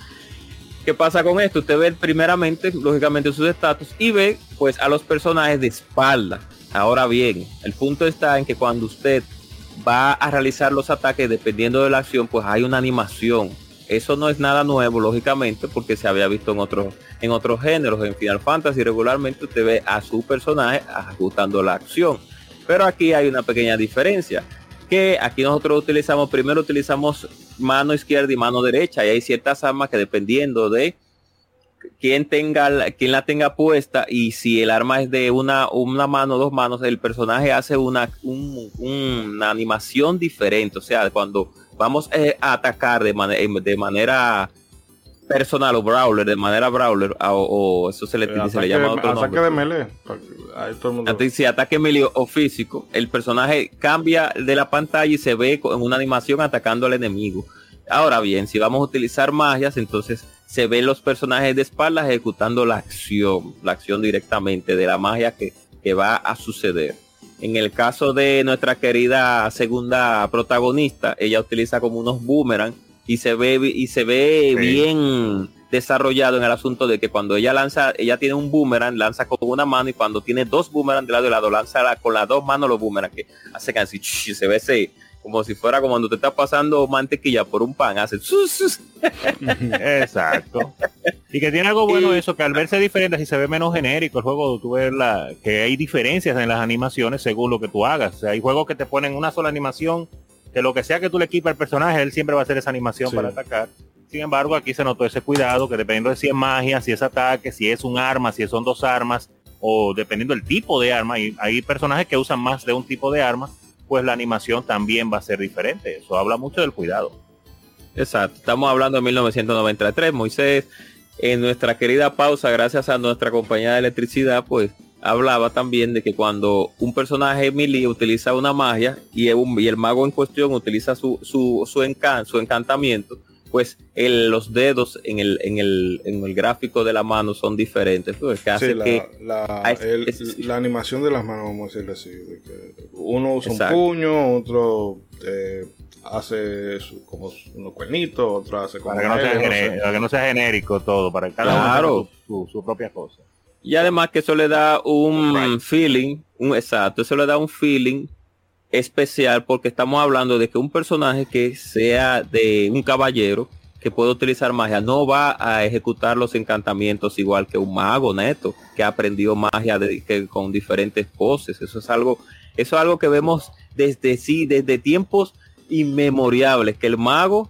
¿Qué pasa con esto? Usted ve primeramente, lógicamente, sus estatus y ve pues a los personajes de espalda. Ahora bien, el punto está en que cuando usted va a realizar los ataques, dependiendo de la acción, pues hay una animación eso no es nada nuevo, lógicamente, porque se había visto en otros en otros géneros. En Final Fantasy regularmente usted ve a su personaje ajustando la acción. Pero aquí hay una pequeña diferencia. Que aquí nosotros utilizamos, primero utilizamos mano izquierda y mano derecha. Y hay ciertas armas que dependiendo de quién tenga quién la tenga puesta y si el arma es de una una mano dos manos el personaje hace una una animación diferente o sea cuando vamos eh, a atacar de, de manera personal o brawler, de manera brawler, o, eso se le, se le llama otro ataque de melee. si ataque melee o físico, el personaje cambia de la pantalla y se ve en una animación atacando al enemigo. Ahora bien, si vamos a utilizar magias, entonces se ven los personajes de espaldas ejecutando la acción, la acción directamente de la magia que, que va a suceder. En el caso de nuestra querida segunda protagonista, ella utiliza como unos boomerang y se ve y se ve bien desarrollado en el asunto de que cuando ella lanza, ella tiene un boomerang, lanza con una mano y cuando tiene dos boomerang de lado y lado, lanza con las dos manos los boomerang que hace casi se ve ese como si fuera como cuando te está pasando mantequilla por un pan, hace (laughs) Exacto. Y que tiene algo bueno eso, que al verse diferente, si se ve menos genérico el juego, tú ves la, que hay diferencias en las animaciones según lo que tú hagas. hay juegos que te ponen una sola animación, que lo que sea que tú le equipes al personaje, él siempre va a hacer esa animación para atacar. Sin embargo, aquí se notó ese cuidado, que dependiendo de si es magia, si es ataque, si es un arma, si son dos armas, o dependiendo del tipo de arma, y hay personajes que usan más de un tipo de arma, pues la animación también va a ser diferente. Eso habla mucho del cuidado. Exacto. Estamos hablando de 1993. Moisés, en nuestra querida pausa, gracias a nuestra compañía de electricidad, pues hablaba también de que cuando un personaje melee utiliza una magia y el, mago en cuestión utiliza su, su, su encantamiento, pues los dedos en el, en, el, en el gráfico de la mano son diferentes. Pues, la, la, animación de las manos, vamos a decirlo así. uno usa un puño, otro eh, hace como unos cuernitos, otro hace como... Para que no, sea, genérico, que no sea genérico todo, para que cada uno su, su, propia cosa. Y además que eso le da un feeling, un exacto, eso le da un feeling especial porque estamos hablando de que un personaje que sea de un caballero que puede utilizar magia no va a ejecutar los encantamientos igual que un mago neto que ha aprendido magia de, con diferentes poses. Eso es algo, eso es algo que vemos desde sí, desde tiempos inmemorables, que el mago,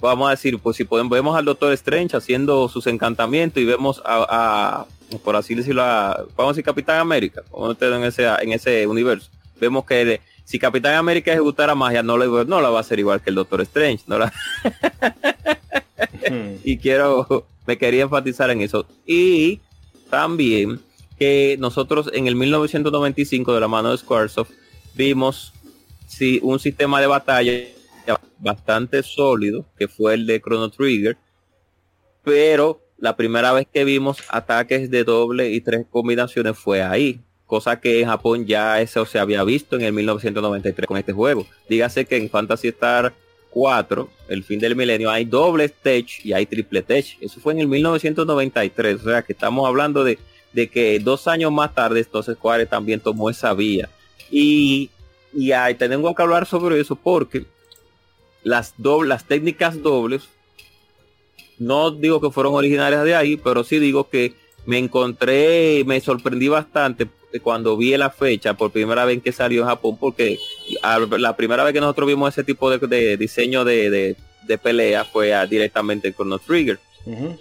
vamos a decir, pues si podemos, vemos al Doctor Strange haciendo sus encantamientos y vemos a, por así decirlo, vamos a decir Capitán América, en ese, en ese universo, vemos que si Capitán América ejecutara magia, no, no la va a hacer igual que el Doctor Strange. No la... (laughs) y quiero, me quería enfatizar en eso. Y también que nosotros en el 1995 de la mano de Squaresoft vimos sí, un sistema de batalla bastante sólido, que fue el de Chrono Trigger, pero la primera vez que vimos ataques de doble y tres combinaciones fue ahí cosa que en Japón ya eso se había visto en el 1993 con este juego. Dígase que en Fantasy Star 4, el fin del milenio, hay doble tech y hay triple tech. Eso fue en el 1993, o sea que estamos hablando de, que dos años más tarde entonces Square también tomó esa vía. Y, y ahí tenemos que hablar sobre eso porque las, las técnicas dobles, no digo que fueron originarias de ahí, pero sí digo que me encontré, me sorprendí bastante cuando vi la fecha por primera vez que salió en Japón, porque la primera vez que nosotros vimos ese tipo de, diseño de, pelea fue directamente con los Trigger.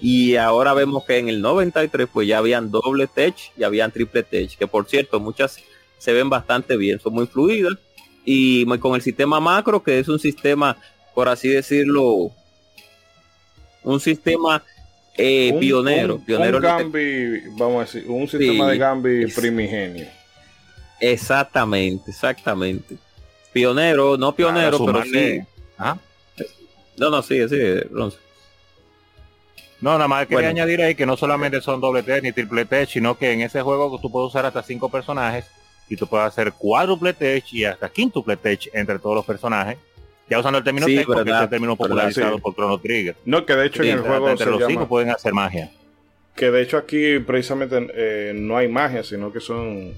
Y ahora vemos que en el 93 pues ya habían doble tech y habían triple tech, que por cierto muchas se ven bastante bien, son muy fluidas. Y con el sistema macro, que es un sistema, por así decirlo, un sistema eh, pionero. pionero un Gambi, vamos a decir, un sistema de Gambi primigenio. Exactamente, exactamente. Pionero, no pionero, pero sí. ¿Ah? No, no, sí, sí, No, nada más quería añadir ahí que no solamente son doble T ni triple T, sino que en ese juego tú puedes usar hasta cinco personajes y tú puedes hacer cuádruple y hasta quíntuple entre todos los personajes ya usando el término sí, porque es el término popularizado por Chrono Trigger. No, que de hecho en el juego entre los cinco pueden hacer magia. Que de hecho aquí precisamente eh, no hay magia, sino que son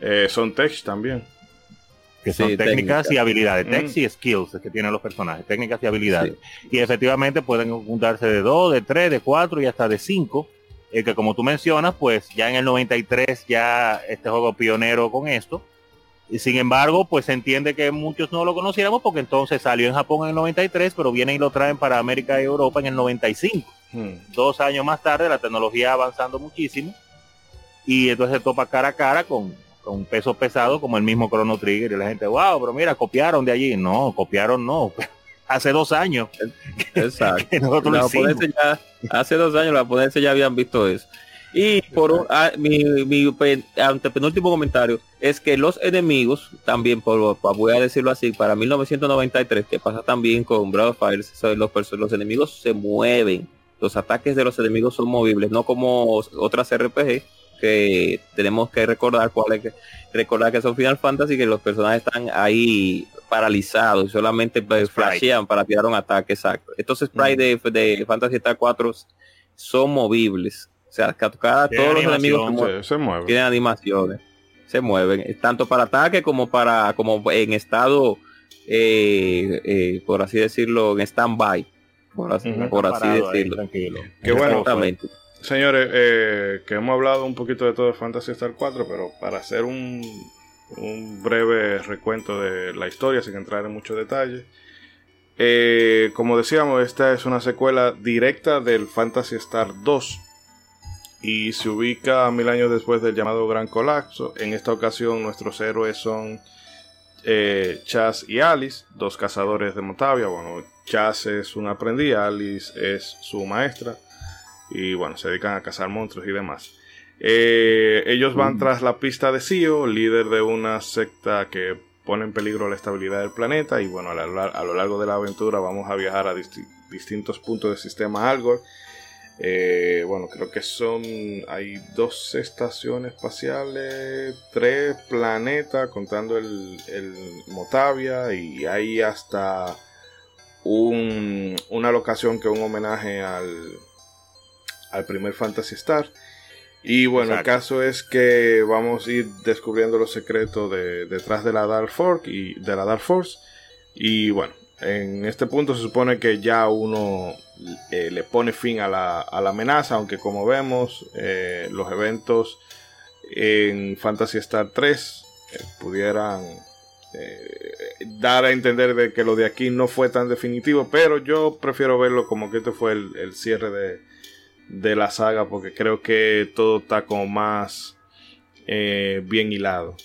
eh, son tech también. Que son técnicas y habilidades, mm. tech y skills que tienen los personajes, técnicas y habilidades. Y efectivamente pueden juntarse de dos, de tres, de cuatro y hasta de cinco. Eh, que como tú mencionas, pues ya en el 93 ya este juego pionero con esto y sin embargo, pues se entiende que muchos no lo conociéramos porque entonces salió en Japón en el 93, pero vienen y lo traen para América y Europa en el 95. Hmm. Dos años más tarde, la tecnología avanzando muchísimo. Y entonces se topa cara a cara con, con peso pesado como el mismo Chrono Trigger. Y la gente, wow, pero mira, copiaron de allí. No, copiaron no. (laughs) hace dos años. Exacto. (laughs) hace dos años los japoneses ya habían visto eso. Y por ah, mi, mi antepenúltimo comentario es que los enemigos, también por, voy a decirlo así, para 1993, que pasa también con Breath of Fire, los, los enemigos se mueven. Los ataques de los enemigos son movibles, no como otras RPG, que tenemos que recordar cuál es recordar que son Final Fantasy que los personajes están ahí paralizados y solamente pues, flashean para tirar un ataque exacto. Estos sprites de, de Fantasy Star 4 son movibles. O sea, cada, todos los enemigos se, mueven. tienen animaciones. Se mueven, tanto para ataque como para como en estado, eh, eh, por así decirlo, en stand-by. Por así, decirlo. tranquilo. Qué bueno. Señores, eh, que hemos hablado un poquito de todo de Fantasy Star 4, pero para hacer un, un breve recuento de la historia, sin entrar en muchos detalles. Eh, como decíamos, esta es una secuela directa del Fantasy Star 2 y se ubica mil años después del llamado Gran Colapso. En esta ocasión nuestros héroes son eh, Chas y Alice, dos cazadores de Motavia. Bueno, Chas es un aprendiz, Alice es su maestra y bueno, se dedican a cazar monstruos y demás. Eh, ellos van tras la pista de Sio, líder de una secta que pone en peligro la estabilidad del planeta. Y bueno, a, lo largo de la aventura vamos a viajar a distintos puntos del sistema Algor. Eh, bueno, creo que son. Hay dos estaciones espaciales, tres planetas, contando el, Motavia, y hay hasta una locación que es un homenaje al, al primer Fantasy Star. Y bueno, el caso es que vamos a ir descubriendo los secretos de, detrás de la Dark Force y de la Dark Force. Y bueno, en este punto se supone que ya uno eh, le pone fin a la, amenaza, aunque como vemos, eh, los eventos en Fantasy Star 3 eh, pudieran dar a entender de que lo de aquí no fue tan definitivo, pero yo prefiero verlo como que este fue el cierre de, de la saga porque creo que todo está como más bien hilado.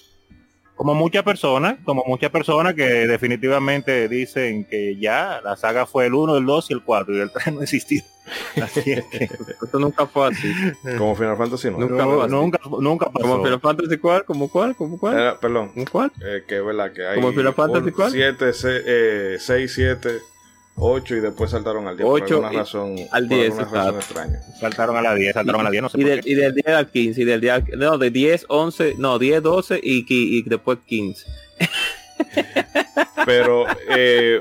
Como muchas personas, como muchas personas que definitivamente dicen que ya la saga fue el 1, el 2 y el 4 y el 3 no existió. (laughs) Así es que esto nunca fue así. Como Final Fantasy no. Nunca, no, nunca, nunca pasó. Como Final Fantasy cuál, como cuál, como cuál. Era, perdón. ¿Cuál? Eh, que verdad que hay como Final Fantasy cuál. 7, 6, 7 8 y después saltaron al 10 8 por alguna razón, al 10, por alguna razón extraña. Saltaron a la 10, saltaron y, a la 10, no sé y, del, y del 10 al 15, y del 10 al, no, de 10, 11, no, 10, 12 y, y, y después 15. (laughs) Pero eh,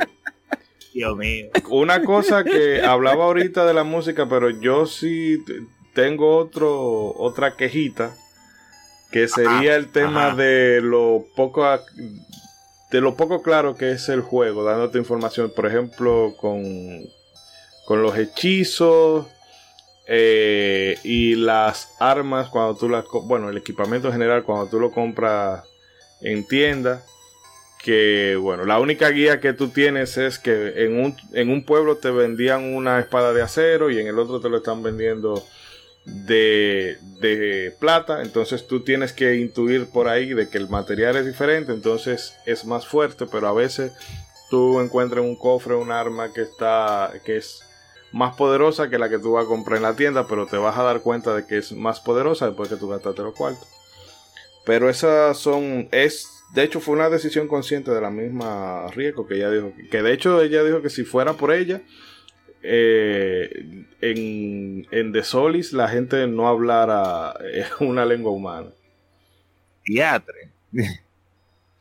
Dios mío. Una cosa que hablaba ahorita de la música, pero yo sí tengo otro otra quejita que sería el tema ajá. de lo poco de lo poco claro que es el juego, dándote información, por ejemplo, con, con los hechizos eh, y las armas, cuando tú las, bueno, el equipamiento en general, cuando tú lo compras en tienda, que bueno, la única guía que tú tienes es que en un, en un pueblo te vendían una espada de acero y en el otro te lo están vendiendo de, de, plata, entonces tú tienes que intuir por ahí de que el material es diferente, entonces es más fuerte, pero a veces tú encuentras un cofre, un arma que está que es más poderosa que la que tú vas a comprar en la tienda, pero te vas a dar cuenta de que es más poderosa después que tú gastaste los cuartos. Pero esas son es de hecho fue una decisión consciente de la misma Rieko que ella dijo que de hecho ella dijo que si fuera por ella eh, en, en The Solis la gente no hablara eh, (laughs) una lengua humana. Teatre.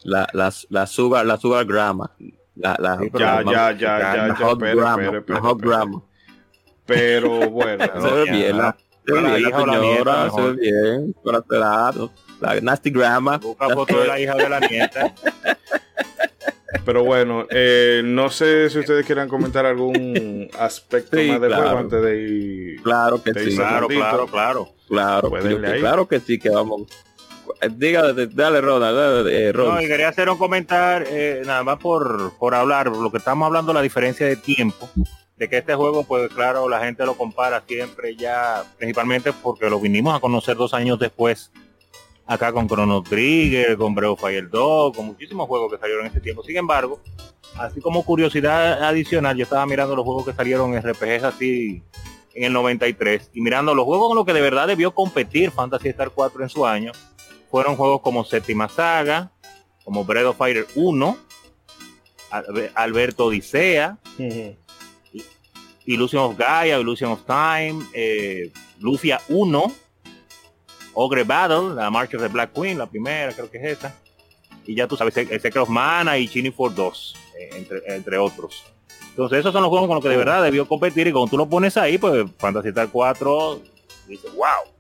La, la, la sugar, la sugar grammar. La, la, ya, ya, ya, ya, ya, hot. Pero (laughs) bueno. se ve bien, la, se ve bien, la señora, se ve bien, para lado. La nasty grammar. Busca foto de la hija de la nieta. (laughs) Pero bueno, eh, no sé si ustedes quieran comentar algún aspecto Sí, más del claro. juego antes de ir. Claro que sí. Claro, claro, claro. Claro, yo- claro que sí, que vamos. Diga, dale, Ronald, dale, eh, No, Ronald. y quería hacer un comentario, eh, nada más por, por hablar, lo que estamos hablando, la diferencia de tiempo, de que este juego, pues claro, la gente lo compara siempre ya, principalmente porque lo vinimos a conocer dos años después, acá con Chrono Trigger, con Breath of Fire 2, con muchísimos juegos que salieron en ese tiempo. Sin embargo, así como curiosidad adicional, yo estaba mirando los juegos que salieron en RPGs así en el 93 y mirando los juegos con los que de verdad debió competir Fantasy Star 4 en su año, fueron juegos como Séptima Saga, como Breath of Fire 1, Albe- Alberto Odisea, Ujú. Illusion of Gaia, Illusion of Time, eh, Lucia 1, Ogre Battle, la March of the Black Queen, la primera, creo que es esa. Y ya tú sabes, Secret of Mana y Chini for 2, eh, entre, entre otros. Entonces esos son los juegos con los que de verdad debió competir y cuando tú lo pones ahí, pues Fantasy Star 4 dice, wow.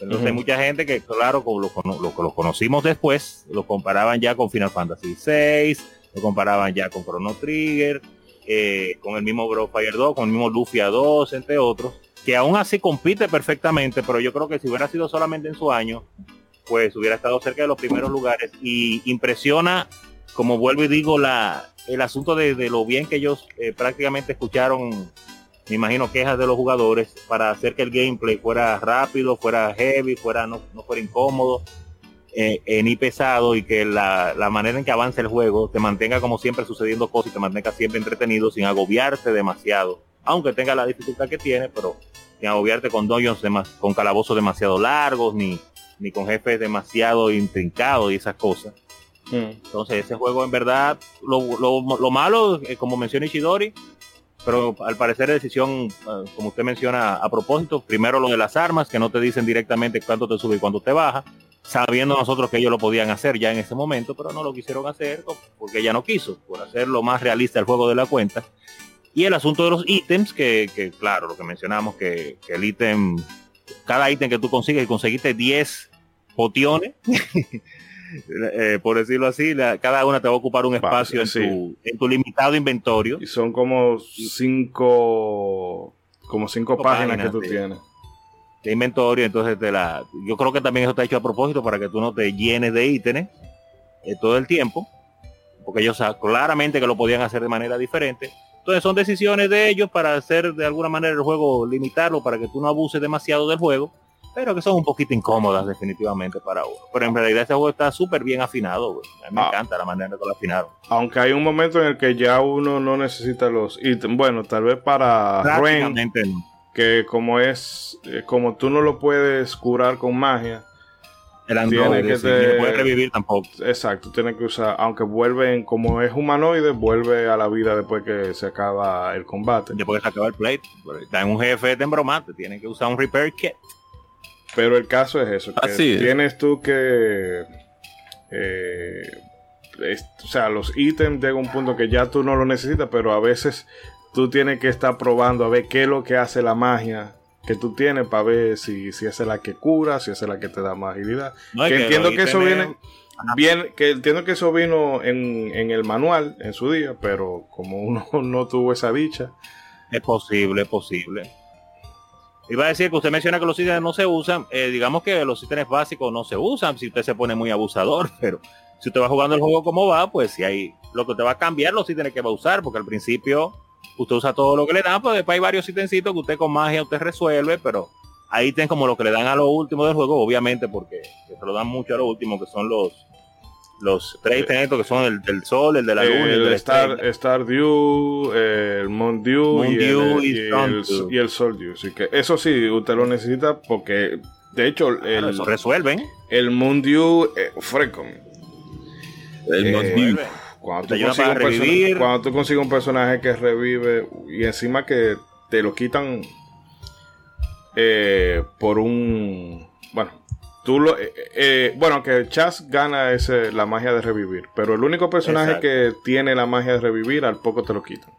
Entonces hay mucha gente que, claro, como lo, lo, conocimos después, lo comparaban ya con Final Fantasy 6, lo comparaban ya con Chrono Trigger, eh, con el mismo Bro Fire 2, con el mismo Lufia 2, entre otros, que aún así compite perfectamente, pero yo creo que si hubiera sido solamente en su año, pues hubiera estado cerca de los primeros lugares. Y impresiona, como vuelvo y digo, la, el asunto de, lo bien que ellos eh, prácticamente escucharon, me imagino, quejas de los jugadores para hacer que el gameplay fuera rápido, fuera heavy, fuera no, fuera incómodo, eh, eh, ni pesado y que la, manera en que avance el juego te mantenga como siempre sucediendo cosas y te mantenga siempre entretenido sin agobiarte demasiado, aunque tenga la dificultad que tiene, pero sin agobiarte con dungeons, con calabozos demasiado largos, ni, ni con jefes demasiado intrincados y esas cosas. Mm. Entonces ese juego en verdad, lo, malo, eh, como menciona Ishidori, pero al parecer decisión, eh, como usted menciona a propósito, primero lo de las armas, que no te dicen directamente cuánto te sube y cuánto te baja, sabiendo nosotros que ellos lo podían hacer ya en ese momento, pero no lo quisieron hacer porque ella no quiso, por hacerlo más realista el juego de la cuenta. Y el asunto de los ítems, que, claro, lo que mencionamos, que, que el ítem, cada ítem que tú consigues, y conseguiste 10 potiones, (laughs) Eh, por decirlo así, cada una te va a ocupar un espacio en, tu, limitado inventario. Y son como cinco, como cinco, páginas, que tú tienes. De inventario, entonces te la, yo creo que también eso está hecho a propósito para que tú no te llenes de ítems eh, todo el tiempo, porque ellos claramente que lo podían hacer de manera diferente. Entonces son decisiones de ellos para hacer de alguna manera el juego, limitarlo para que tú no abuses demasiado del juego pero que son un poquito incómodas definitivamente para uno. Pero en realidad este juego está súper bien afinado, A mí me ah. encanta la manera en que lo afinaron. Aunque hay un momento en el que ya uno no necesita los ítems. Bueno, tal vez para Ren, que como es, eh, como tú no lo puedes curar con magia, el androide que te... puede revivir tampoco. Exacto, tiene que usar, aunque vuelven, como es humanoide, vuelve a la vida después que se acaba el combate. Después que se acaba el plate. Está en un jefe de embromate, tiene que usar un repair kit. Pero el caso es eso, que tienes tú que... Eh, o sea, los ítems llegan a un punto que ya tú no lo necesitas, pero a veces tú tienes que estar probando a ver qué es lo que hace la magia que tú tienes para ver si, si es la que cura, si es la que te da más agilidad. que, entiendo que eso viene bien, que entiendo que eso vino en, en, el manual en su día, pero como uno (laughs) no tuvo esa dicha. Es posible, es posible. Iba a decir que usted menciona que los ítems no se usan. Eh, digamos que los ítems básicos no se usan si usted se pone muy abusador, (laughs) pero si usted va jugando el juego como va, pues si hay lo que te va a cambiar los ítems que va a usar, porque al principio usted usa todo lo que le dan, pues después hay varios ítems que usted con magia usted resuelve, pero hay ítems como lo que le dan a lo último del juego, obviamente, porque se lo dan mucho a lo último, que son los los tres que son el del sol, el de la luna, el, del Star, Stardew, el Moon Dew, y, el, y, el, Sol Dew. Así que eso sí, usted lo necesita porque, de hecho, el, eso resuelven. El Moon Dew, eh, El eh, Cuando tú, consigues cuando tú consigues un personaje que revive y encima que te lo quitan eh, por un. Bueno, Tú lo, eh, eh, bueno, que Chas gana ese, la magia de revivir, pero el único personaje que tiene la magia de revivir al poco te lo quitan.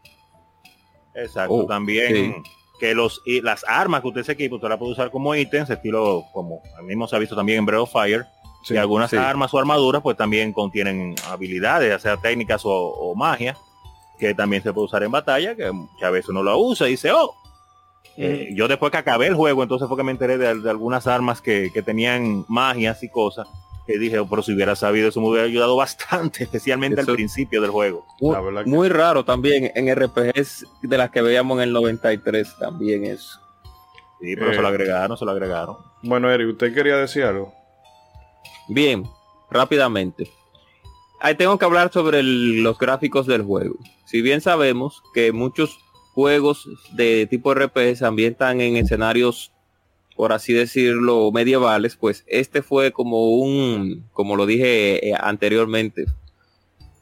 Exacto, oh, también que los y las armas que usted se equipa, usted la puede usar como ítems, estilo como a mismo se ha visto también en Breath of Fire, y algunas armas o armaduras pues también contienen habilidades, ya sea técnicas o, magia, que también se puede usar en batalla, que muchas veces uno lo usa y dice, oh, eh, yo después que acabé el juego, entonces fue que me enteré de, algunas armas que, tenían magias y cosas. Que dije, oh, pero si hubiera sabido eso me hubiera ayudado (laughs) bastante, especialmente al principio del juego. Muy, raro también en RPGs de las que veíamos en el 93 también eso. Sí, pero se lo eh. agregaron, se lo agregaron. Bueno, Eric, ¿usted quería decir algo? Bien, rápidamente. Ahí tengo que hablar sobre los gráficos del juego. Si bien sabemos que muchos juegos de tipo RPG se ambientan en escenarios, por así decirlo, medievales, pues este fue como un, como lo dije eh, anteriormente,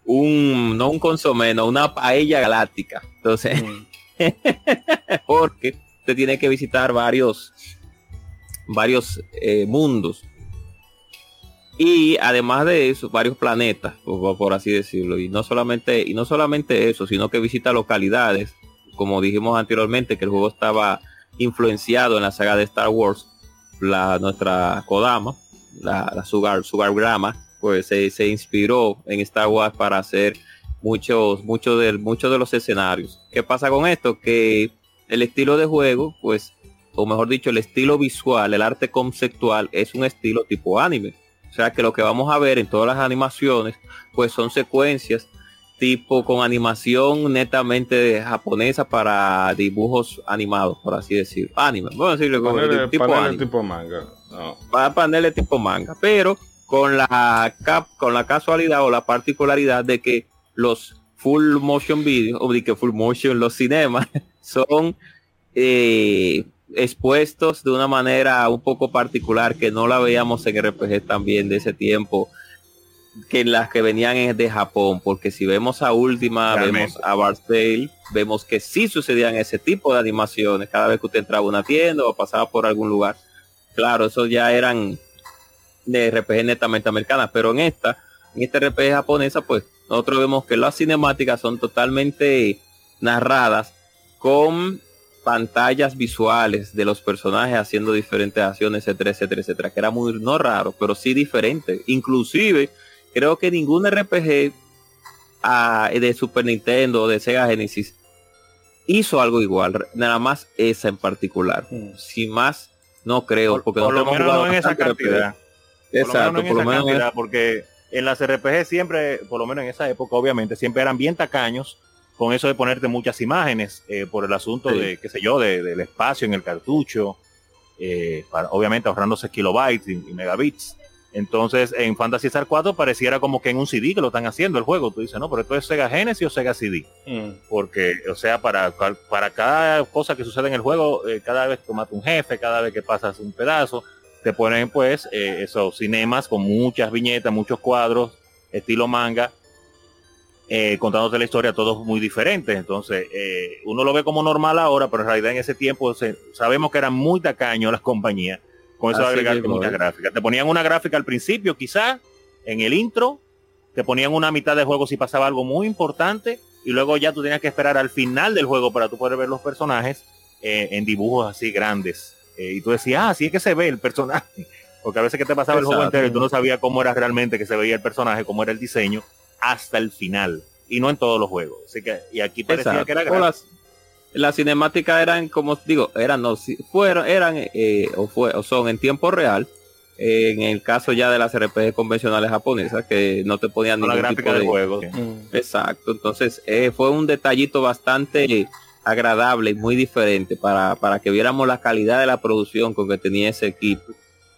un, no un consomé, no, una paella galáctica. Entonces, mm. (laughs) porque usted tiene que visitar varios, varios eh, mundos. Y además de eso, varios planetas, por, así decirlo. Y no solamente, y no solamente eso, sino que visita localidades, como dijimos anteriormente, que el juego estaba influenciado en la saga de Star Wars, la nuestra Kodama, la, la Sugar, Sugar Grama, pues se, se inspiró en Star Wars para hacer muchos, muchos de, muchos de los escenarios. ¿Qué pasa con esto? Que el estilo de juego, pues, o mejor dicho, el estilo visual, el arte conceptual, es un estilo tipo anime. O sea que lo que vamos a ver en todas las animaciones, pues son secuencias tipo con animación netamente japonesa para dibujos animados, por así decir. Anime, vamos a decirlo como tipo, anime. tipo manga. No. Para paneles tipo manga, pero con la cap, con la casualidad o la particularidad de que los full motion video o de que full motion los cinemas (laughs) son eh, expuestos de una manera un poco particular que no la veíamos en RPG también de ese tiempo que las que venían es de Japón porque si vemos a última Realmente. vemos a Bartale vemos que sí sucedían ese tipo de animaciones cada vez que usted entraba a una tienda o pasaba por algún lugar claro esos ya eran de RPG netamente americanas pero en esta en este RPG japonesa pues nosotros vemos que las cinemáticas son totalmente narradas con pantallas visuales de los personajes haciendo diferentes acciones, etcétera, etcétera, etcétera, que era muy no raro, pero sí diferente. Inclusive, creo que ningún RPG ah, de Super Nintendo o de Sega Genesis hizo algo igual, nada más esa en particular. Mm. Sin más, no creo, Por, porque por lo nosotros hemos menos no en esa cantidad. Exacto, por lo menos en esa cantidad, porque en las RPG siempre, por lo menos en esa época, obviamente, siempre eran bien tacaños con eso de ponerte muchas imágenes eh, por el asunto Sí. de, qué sé yo, de- del espacio en el cartucho, eh, para- obviamente ahorrándose kilobytes y, y megabits. Entonces, en Fantasy Star 4 pareciera como que en un CD que lo están haciendo el juego. Tú dices, no, pero esto es Sega Genesis o Sega CD. Mm. Porque, o sea, para, para cada cosa que sucede en el juego, eh, cada vez que matas un jefe, cada vez que pasas un pedazo, te ponen pues eh, esos cinemas con muchas viñetas, muchos cuadros, estilo manga, eh, contándote la historia, todos muy diferentes. Entonces, eh, uno lo ve como normal ahora, pero en realidad en ese tiempo se- sabemos que eran muy tacaños las compañías con eso de agregar muchas gráficas. Te ponían una gráfica al principio, quizás, en el intro, te ponían una mitad del juego si pasaba algo muy importante, y luego ya tú tenías que esperar al final del juego para tú poder ver los personajes eh, en dibujos así grandes. Eh, y tú decías, ah, así es que se ve el personaje. (laughs) Porque a veces que te pasaba el juego entero y tú no sabías cómo era realmente que se veía el personaje, cómo era el diseño, hasta el final. Y no en todos los juegos. Así que, y aquí parecía Exacto. que era gratis. las, las cinemáticas eran, como digo, eran, no, si- fueron, eran eh, o, fue, o son en tiempo real. eh, en el caso ya de las RPG convencionales japonesas, que no te ponían la ningún tipo de... juego. Mm. Exacto. Entonces, eh, fue un detallito bastante agradable y muy diferente para, para que viéramos la calidad de la producción con que tenía ese equipo.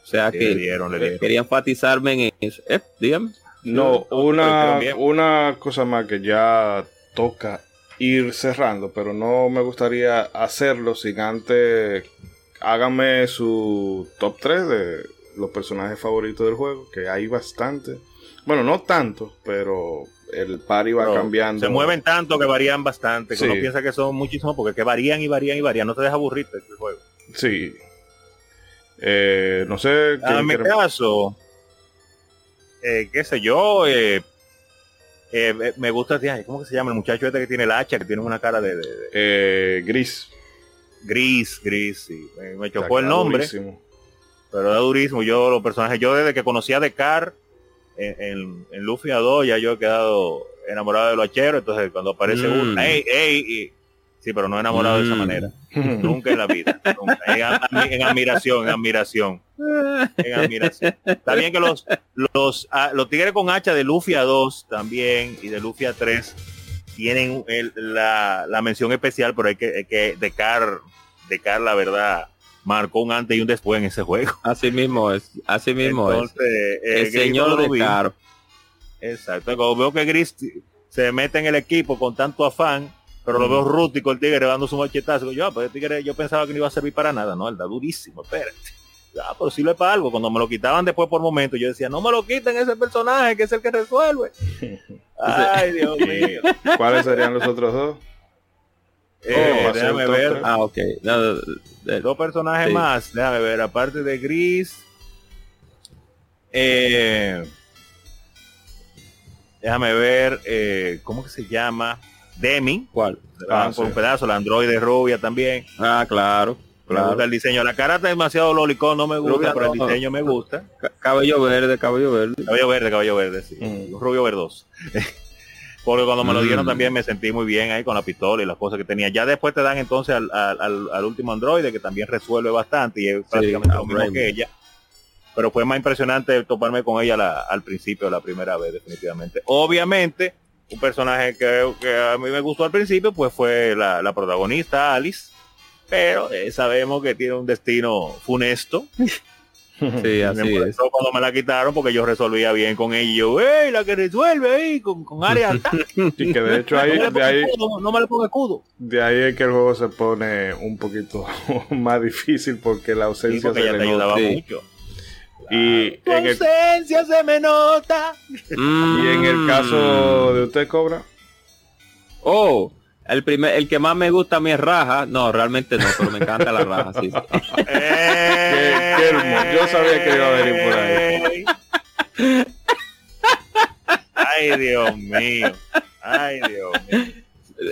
O sea Sí, que le dieron, le dieron. quería enfatizarme en eso. Eh, dígame. No, una, una cosa más que ya toca ir cerrando, pero no me gustaría hacerlo sin antes háganme su top 3 de los personajes favoritos del juego, que hay bastante. Bueno, no tanto, pero el party va Pero cambiando. Se mueven tanto que varían bastante. Que Sí. uno piensa que son muchísimos porque que varían y varían y varían. No te deja aburrirte el juego. Sí. Eh, no sé. Ah, ¿quién en mi caso, eh, qué sé yo, eh, eh, eh, me gusta, ay, ¿cómo que se llama el muchacho este que tiene el hacha, que tiene una cara de, de- de- Eh, Gris. gris, gris, sí. Me, me chocó el nombre, durísimo. pero es durísimo. Yo los personajes, yo desde que conocí a Descar en, en, en Luffy a 2, ya yo he quedado enamorado de los hacheros, entonces cuando aparece Mm. uno, ey, ey, sí, pero no enamorado de esa Mm. manera. (laughs) Nunca en la vida. nunca. En, admi- en admiración, en admiración. En admiración. Está bien que los, los, ah, los tigres con hacha de Luffy a 2 también y de Luffy a 3 tienen el- la, la mención especial, pero hay que, hay que Decar, Decar, la verdad, marcó un antes y un después en ese juego. Así mismo es. Así mismo Entonces, eh, es. El señor de Caro. Exacto. Cuando veo que Gris se mete en el equipo con tanto afán, pero lo veo rústico el tigre dando su machetazo. Yo, ah, pues el tigre yo pensaba que no iba a servir para nada. No, él da durísimo, espérate. Ah, pero sirve para algo. Cuando me lo quitaban después por momentos, yo decía, no me lo quiten ese personaje que es el que resuelve. (laughs) Ay, Dios (laughs) mío. ¿Cuáles serían los otros dos? Eh, Oh, déjame top ver. tres. Ah, ok. No, Dos personajes Sí. más, déjame ver, aparte de Gris. Eh, déjame ver, eh, ¿cómo que se llama? Demi. ¿Cuál? Ah, por un pedazo, la androide rubia también. Ah, claro. Claro. Claro. el diseño. La cara está demasiado lolicón, no me gusta, Rubia pero el no. diseño me gusta. (laughs) Ca- Cabello verde, cabello verde. Cabello verde, cabello verde, sí. Mm. Rubio verdoso. (laughs) Porque cuando me lo dieron Mm. también me sentí muy bien ahí con la pistola y las cosas que tenía. Ya después te dan entonces al, al- al- al último androide que también resuelve bastante y es prácticamente lo mismo que ella. Pero fue más impresionante toparme con ella la- al principio, la primera vez, definitivamente. Obviamente, un personaje que, que a mí me gustó al principio, pues fue la, la protagonista, Alice. Pero eh, sabemos que tiene un destino funesto. (laughs) Sí, así me es. cuando me la quitaron porque yo resolvía bien con ella. Y yo, ¡ey, la que resuelve ahí con, con área ataque! (laughs) Y que de hecho ahí, no, me le de ahí, escudo, no me le ponga escudo. de ahí es que el juego se pone un poquito (laughs) más difícil porque la Sí, ausencia porque se ella le te ayudaba Sí. mucho. Y Tu en, el, ausencia se me nota. Mm. y en el caso de usted, Cobra, Oh, el primer, el que más me gusta a mí es Raja. No, realmente no, pero me encanta la Raja, sí. sí. Eh, qué hermoso. Yo sabía que iba a venir por ahí. Ay, Dios mío. Ay, Dios mío.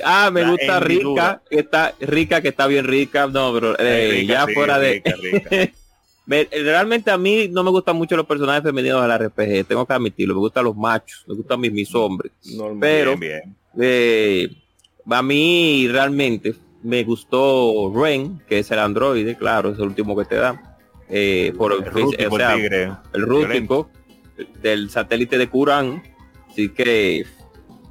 Ah, me La gusta. Rica, que está rica, que está bien rica. No, pero eh, Rica, ya sí, fuera de. rica, rica. (laughs) Me- realmente a mí no me gustan mucho los personajes femeninos del RPG, tengo que admitirlo. Me gustan los machos, me gustan mis, mis hombres. normal. Pero Bien, bien. eh, a mí realmente me gustó Ren, que es el androide, claro, es el último que te da. Eh, por El rústico, o sea, el tigre. el rústico del satélite de Kuran. Así que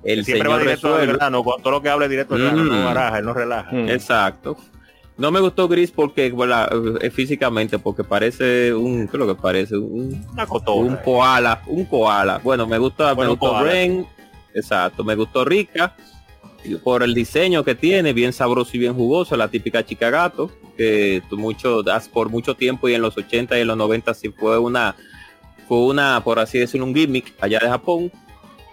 el Siempre va señor directo al grano, con todo lo que hable directo al grano, Mm. no baraja, él no relaja. Hmm. Exacto. No me gustó Gris porque eh, físicamente, porque parece un, ¿qué es lo que parece? Un, Una un koala, un koala. Bueno, me gusta, Bueno, me gustó koala. Ren, exacto, me gustó Rica por el diseño que tiene, bien sabroso y bien jugoso, la típica chica gato, que mucho, das por mucho tiempo y en los 80 y en los 90 sí fue una, fue una, por así decirlo, un gimmick allá de Japón.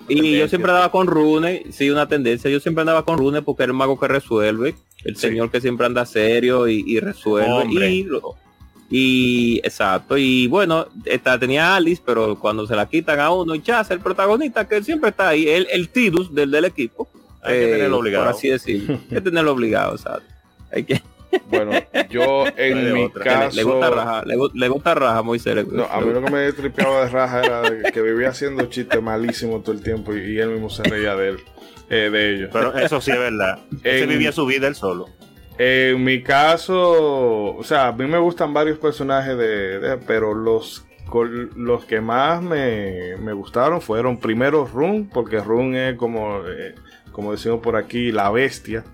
Y Tendencia, yo siempre andaba con Rune, sí, una tendencia, yo siempre andaba con Rune porque era el mago que resuelve, el Sí. señor que siempre anda serio y, y resuelve. Hombre. Y, exacto, y bueno, esta tenía a Alice, pero cuando se la quitan a uno, y Chaz, el protagonista que siempre está ahí, el, el Tidus del, del equipo. Hay que eh, tenerlo obligado. Por así decirlo. Hay que tenerlo obligado, exacto. (laughs) Hay que, Bueno, yo en mi otra. caso... le gusta raja, le, le gusta raja muy serio. No, a mí lo que me tripeaba de raja era de que vivía haciendo chistes malísimos todo el tiempo y, y él mismo se reía de él, eh, de ellos. Pero eso sí es verdad. Él vivía su vida él solo. En mi caso, o sea, a mí me gustan varios personajes de, de- pero los los que más me, me gustaron fueron primero Run, porque Run es como, eh, como decimos por aquí, la bestia.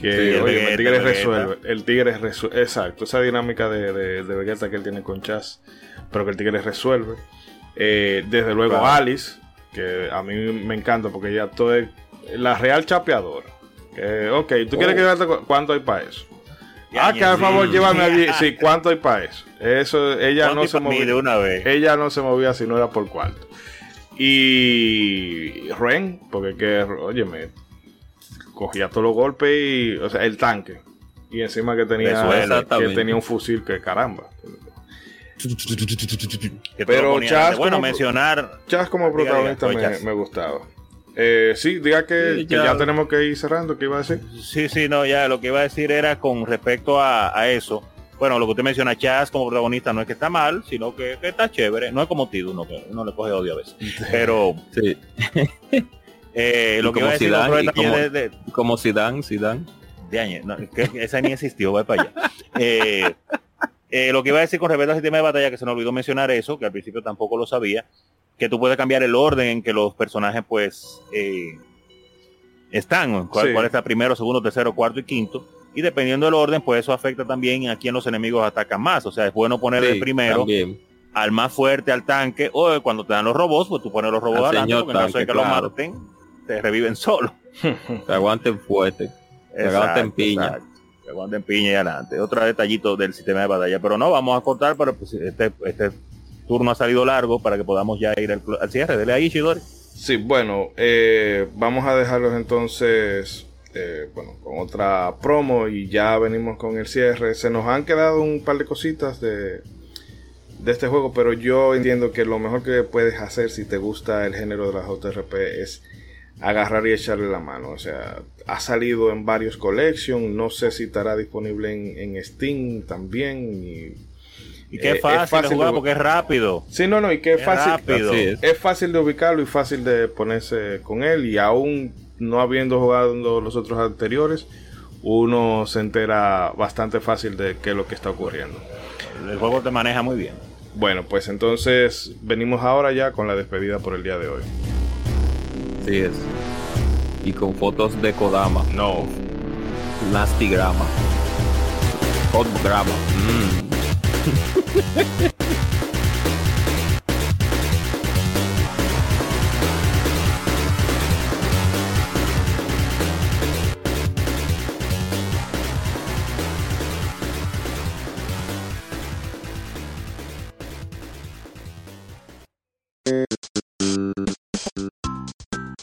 Que Sí, oye, Vegeta, el tigre Vegeta. resuelve. El tigre resuelve. Exacto, esa dinámica de, de, de Vegeta que él tiene con Chaz, pero que el tigre resuelve. Eh, desde luego Claro. Alice, que a mí me encanta porque ella todo es la real chapeadora. Que, ok, ¿tú quieres que llevarte cu- cuánto hay para eso? Ya, ah, que por favor sí. llévame allí. (laughs) Sí, ¿cuánto hay para eso? Eso, ella ¿Cuánto no se movía. una vez. Ella no se movía si no era por cuarto. Y Ren, porque que, óyeme, cogía todos los golpes y, o sea, el tanque. Y encima que tenía, que tenía un fusil que caramba. Que Pero Chas bueno, como- mencionar Chas como Diga, diga, protagonista soy me, Chas. me gustaba. Eh, sí, diga que, Sí, que ya. ya tenemos que ir cerrando, ¿qué iba a decir? Sí, sí, no, ya lo que iba a decir era con respecto a, a eso. Bueno, lo que usted menciona, Chaz como protagonista no es que está mal, sino que, que está chévere. No es como Tidu, no, que uno le coge odio a veces. (laughs) Pero Sí, (laughs) eh, lo que iba a decir Zidane, otro como- de, de, como Zidane, Zidane. de no, que- esa ni existió, va para allá. Eh, eh, lo que iba a decir con respecto al sistema de batalla, que se me olvidó mencionar eso, que al principio tampoco lo sabía, que tú puedes cambiar el orden en que los personajes pues eh, están, cuál, Sí. cuál está primero, segundo, tercero, cuarto y quinto. Y dependiendo del orden, pues eso afecta también a quién los enemigos atacan más. O sea, es bueno poner el primero también. al más fuerte, al tanque, o cuando te dan los robots, pues tú pones los robots Al adelante, señor porque en caso de tanque, que los claro. maten, te reviven solo. (laughs) Que aguanten fuerte. Que aguanten piña. exacto. Aguanten piña y adelante. Otro detallito del sistema de batalla. Pero no, vamos a cortar, pero pues este, este turno ha salido largo para que podamos ya ir al, al cierre. Dele ahí, Shidori. Sí, bueno, eh, vamos a dejarlos entonces eh, bueno, con otra promo y ya venimos con el cierre. Se nos han quedado un par de cositas de, de este juego, pero yo entiendo que lo mejor que puedes hacer si te gusta el género de las JRP es agarrar y echarle la mano. O sea, ha salido en varios collections, no sé si estará disponible en, Steam también. Y, y que es fácil, de jugar porque es rápido. Sí, no, no, y que es, fácil. Es. fácil de ubicarlo y fácil de ponerse con él. Y aún no habiendo jugado los otros anteriores, uno se entera bastante fácil de qué es lo que está ocurriendo. El juego te maneja muy bien. Bueno, pues entonces venimos ahora ya con la despedida por el día de hoy. Sí es. Y con fotos de Kodama. No. Nastigrama. Hotgrama. Mm. (laughs)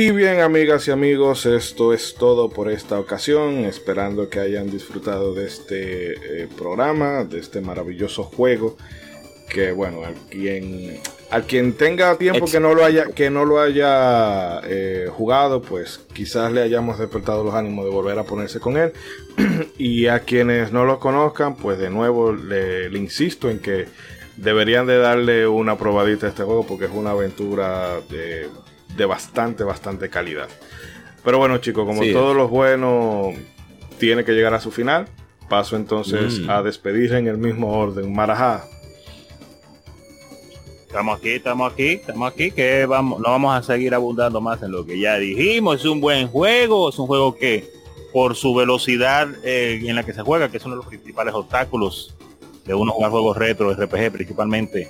Y bien, amigas y amigos, esto es todo por esta ocasión. Esperando que hayan disfrutado de este eh, programa, de este maravilloso juego. Que bueno, al quien, al quien tenga tiempo que no lo haya, que no lo haya eh, jugado, pues quizás le hayamos despertado los ánimos de volver a ponerse con él. (clears throat) y a quienes no lo conozcan, pues de nuevo le, le insisto en que deberían de darle una probadita a este juego porque es una aventura de de bastante, bastante calidad. Pero bueno, chicos, como todos los buenos tiene que llegar a su final, paso entonces mm. a despedir en el mismo orden. Marajá. Estamos aquí, estamos aquí, estamos aquí, que vamos, no vamos a seguir abundando más en lo que ya dijimos. Es un buen juego, es un juego que por su velocidad eh, en la que se juega, que es uno de los principales obstáculos de uno jugar juegos retro, RPG principalmente,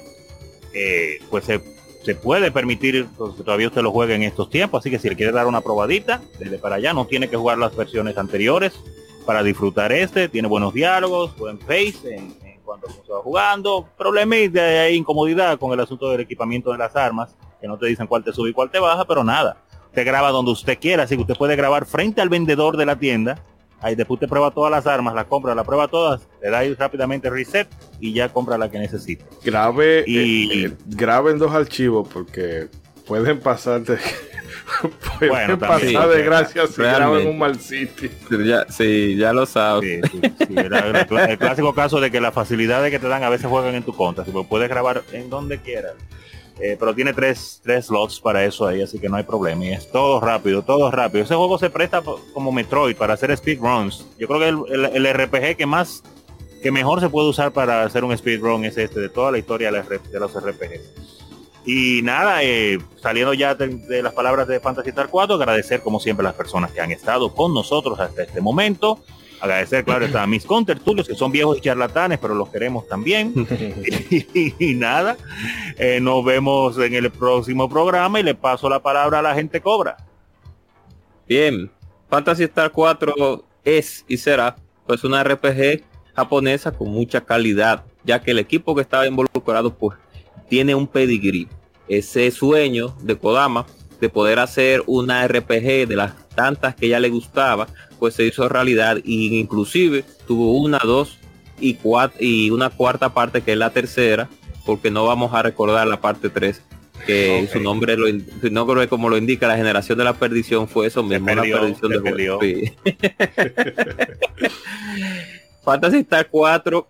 eh, pues se se puede permitir que todavía usted lo juegue en estos tiempos, así que si le quiere dar una probadita, desde para allá no tiene que jugar las versiones anteriores para disfrutar este, tiene buenos diálogos, buen face en, cuanto se va jugando, problema de incomodidad con el asunto del equipamiento de las armas, que no te dicen cuál te sube y cuál te baja, pero nada, te graba donde usted quiera, así que usted puede grabar frente al vendedor de la tienda Ahí después te prueba todas las armas, la compra, la prueba todas, le da ahí rápidamente reset y ya compra la que necesita. Grave y eh, graben dos archivos porque pueden pasar de (laughs) pueden pasar de gracias si graban un mal sitio. Ya, sí, ya lo sabes. el, clásico caso de que la facilidad de que te dan a veces juegan en tu contra, si puedes grabar en donde quieras. Eh, pero tiene tres, tres slots para eso ahí, así que no hay problema. Y es todo rápido, todo rápido. Ese juego se presta como Metroid para hacer speedruns. Yo creo que el, RPG que más, que mejor se puede usar para hacer un speedrun es este, de toda la historia de los RPGs. Y nada, eh, saliendo ya de, las palabras de Fantasy Star 4, agradecer como siempre a las personas que han estado con nosotros hasta este momento. Agradecer, claro, a mis contertulios, que son viejos y charlatanes, pero los queremos también. (laughs) y, nada, eh, nos vemos en el próximo programa y le paso la palabra a la gente cobra. Bien, Fantasy Star 4 es y será pues una RPG japonesa con mucha calidad, ya que el equipo que estaba involucrado pues tiene un pedigrí. Ese sueño de Kodama de poder hacer una RPG de las tantas que ya le gustaba, pues se hizo realidad y inclusive tuvo una, dos y, cuatro, y una cuarta parte que es la tercera, porque no vamos a recordar la parte 3 que su nombre lo su nombre como lo indica la generación de la perdición fue eso mismo la perdición de (laughs) Fantasy Star 4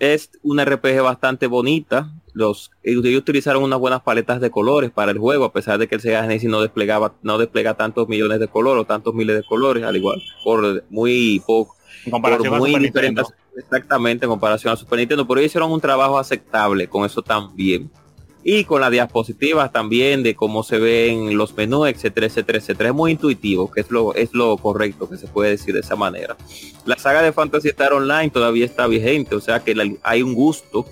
es una RPG bastante bonita los ellos utilizaron unas buenas paletas de colores para el juego, a pesar de que el Sega Genesis no desplegaba, no despliega tantos millones de colores o tantos miles de colores, al igual, por muy poco, En comparación por a muy diferentes, exactamente en comparación a Super Nintendo, pero ellos hicieron un trabajo aceptable con eso también. Y con las diapositivas también de cómo se ven los menús, etcétera, etcétera, etcétera. Es muy intuitivo, que es lo, es lo correcto que se puede decir de esa manera. La saga de Fantasy Star Online todavía está vigente, o sea que la- hay un gusto,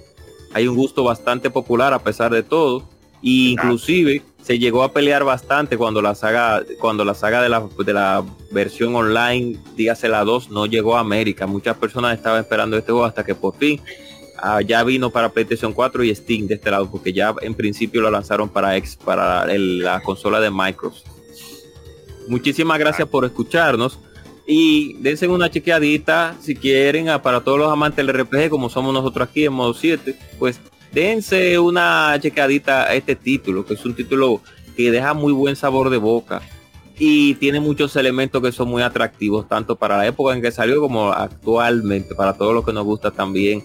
hay un gusto bastante popular a pesar de todo. Y inclusive se llegó a pelear bastante cuando la saga, cuando la saga de la, de la versión online, dígase la 2, no llegó a América. Muchas personas estaban esperando este juego hasta que por fin ah, ya vino para PlayStation 4 y Steam de este lado, porque ya en principio lo lanzaron para, ex, para el- la consola de Microsoft. Muchísimas gracias por escucharnos. Y dense una chequeadita si quieren para todos los amantes del RPG como somos nosotros aquí en modo 7 pues dense una chequeadita a este título que es un título que deja muy buen sabor de boca y tiene muchos elementos que son muy atractivos tanto para la época en que salió como actualmente para todo lo que nos gusta también.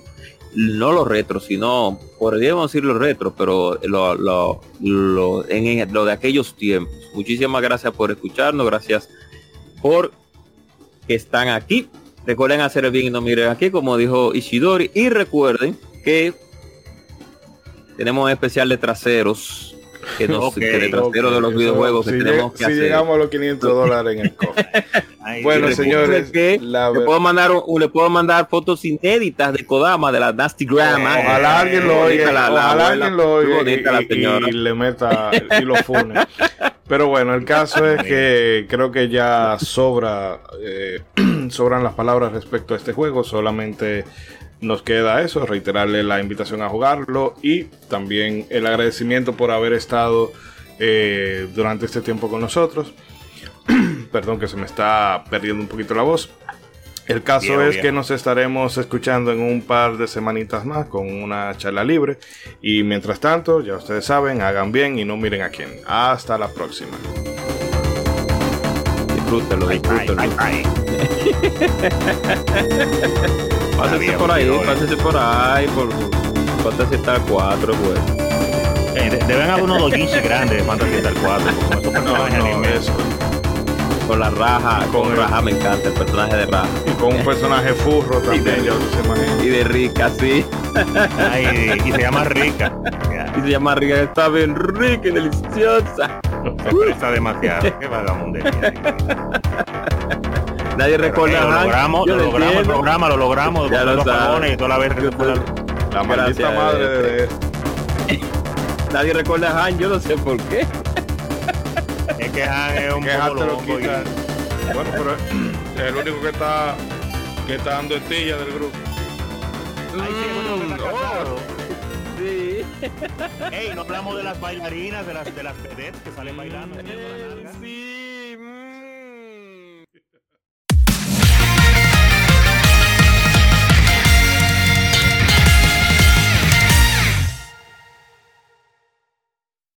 No los retros sino podríamos decir los retros pero lo, lo, lo de aquellos tiempos. Muchísimas gracias por escucharnos gracias por que están aquí. Recuerden hacer el bien y no miren aquí, como dijo Ishidori. Y recuerden que tenemos un especial de traseros. Que nos, Ok, que de traseros de los videojuegos que si tenemos que si hacer. llegamos a los 500 (laughs) dólares en el cofre. (laughs) Bueno, señores, que la le puedo mandar un- le puedo mandar fotos inéditas de Kodama de la Nasty Grama. Ojalá alguien lo oiga, la- ojalá abuela, alguien lo oiga y le meta y lo fune. Pero bueno, el caso es que creo que ya sobra, eh, (clears throat) sobran las palabras respecto a este juego. Solamente nos queda eso, reiterarle la invitación a jugarlo y también el agradecimiento por haber estado eh, durante este tiempo con nosotros. (clears throat) Perdón que se me está perdiendo un poquito la voz. El caso es que nos estaremos escuchando en un par de semanitas más con una charla libre. Y mientras tanto, ya ustedes saben, hagan bien y no miren a quién. Hasta la próxima. Ay, disfrútenlo. ay, (laughs) Está por ahí, pásese por ahí, por Fantasy Star 4, pues. Eh, de- deben haber unos dojishi grandes de Fantasy Star 4. Como esos personajes no, anime. eso. Con la raja, Con con, el- raja me encanta el personaje de raja. Y con un personaje furro también, ya ustedes se imaginan. Y de rica, sí. Ay, y se llama Rica. Y se llama rica, está bien rica y deliciosa. se presta demasiado. Qué vagabundería. (laughs) Nadie recuerda eh, a lo logramos, lo lo logramos, el programa, lo logramos. Ya lo los apagones y toda la fue la- maldita Gracias, madre este. de (laughs) esto. Nadie recuerda a Han, yo no sé por qué. (laughs) Es que Han es un poco. Bueno, pero es el único que está, que está dando estilla del grupo. Ay, sí, está Mm, casado. Sí. Ey, no hablamos de las bailarinas, de las, de las vedettes que salen (laughs) bailando. nalga. Sí.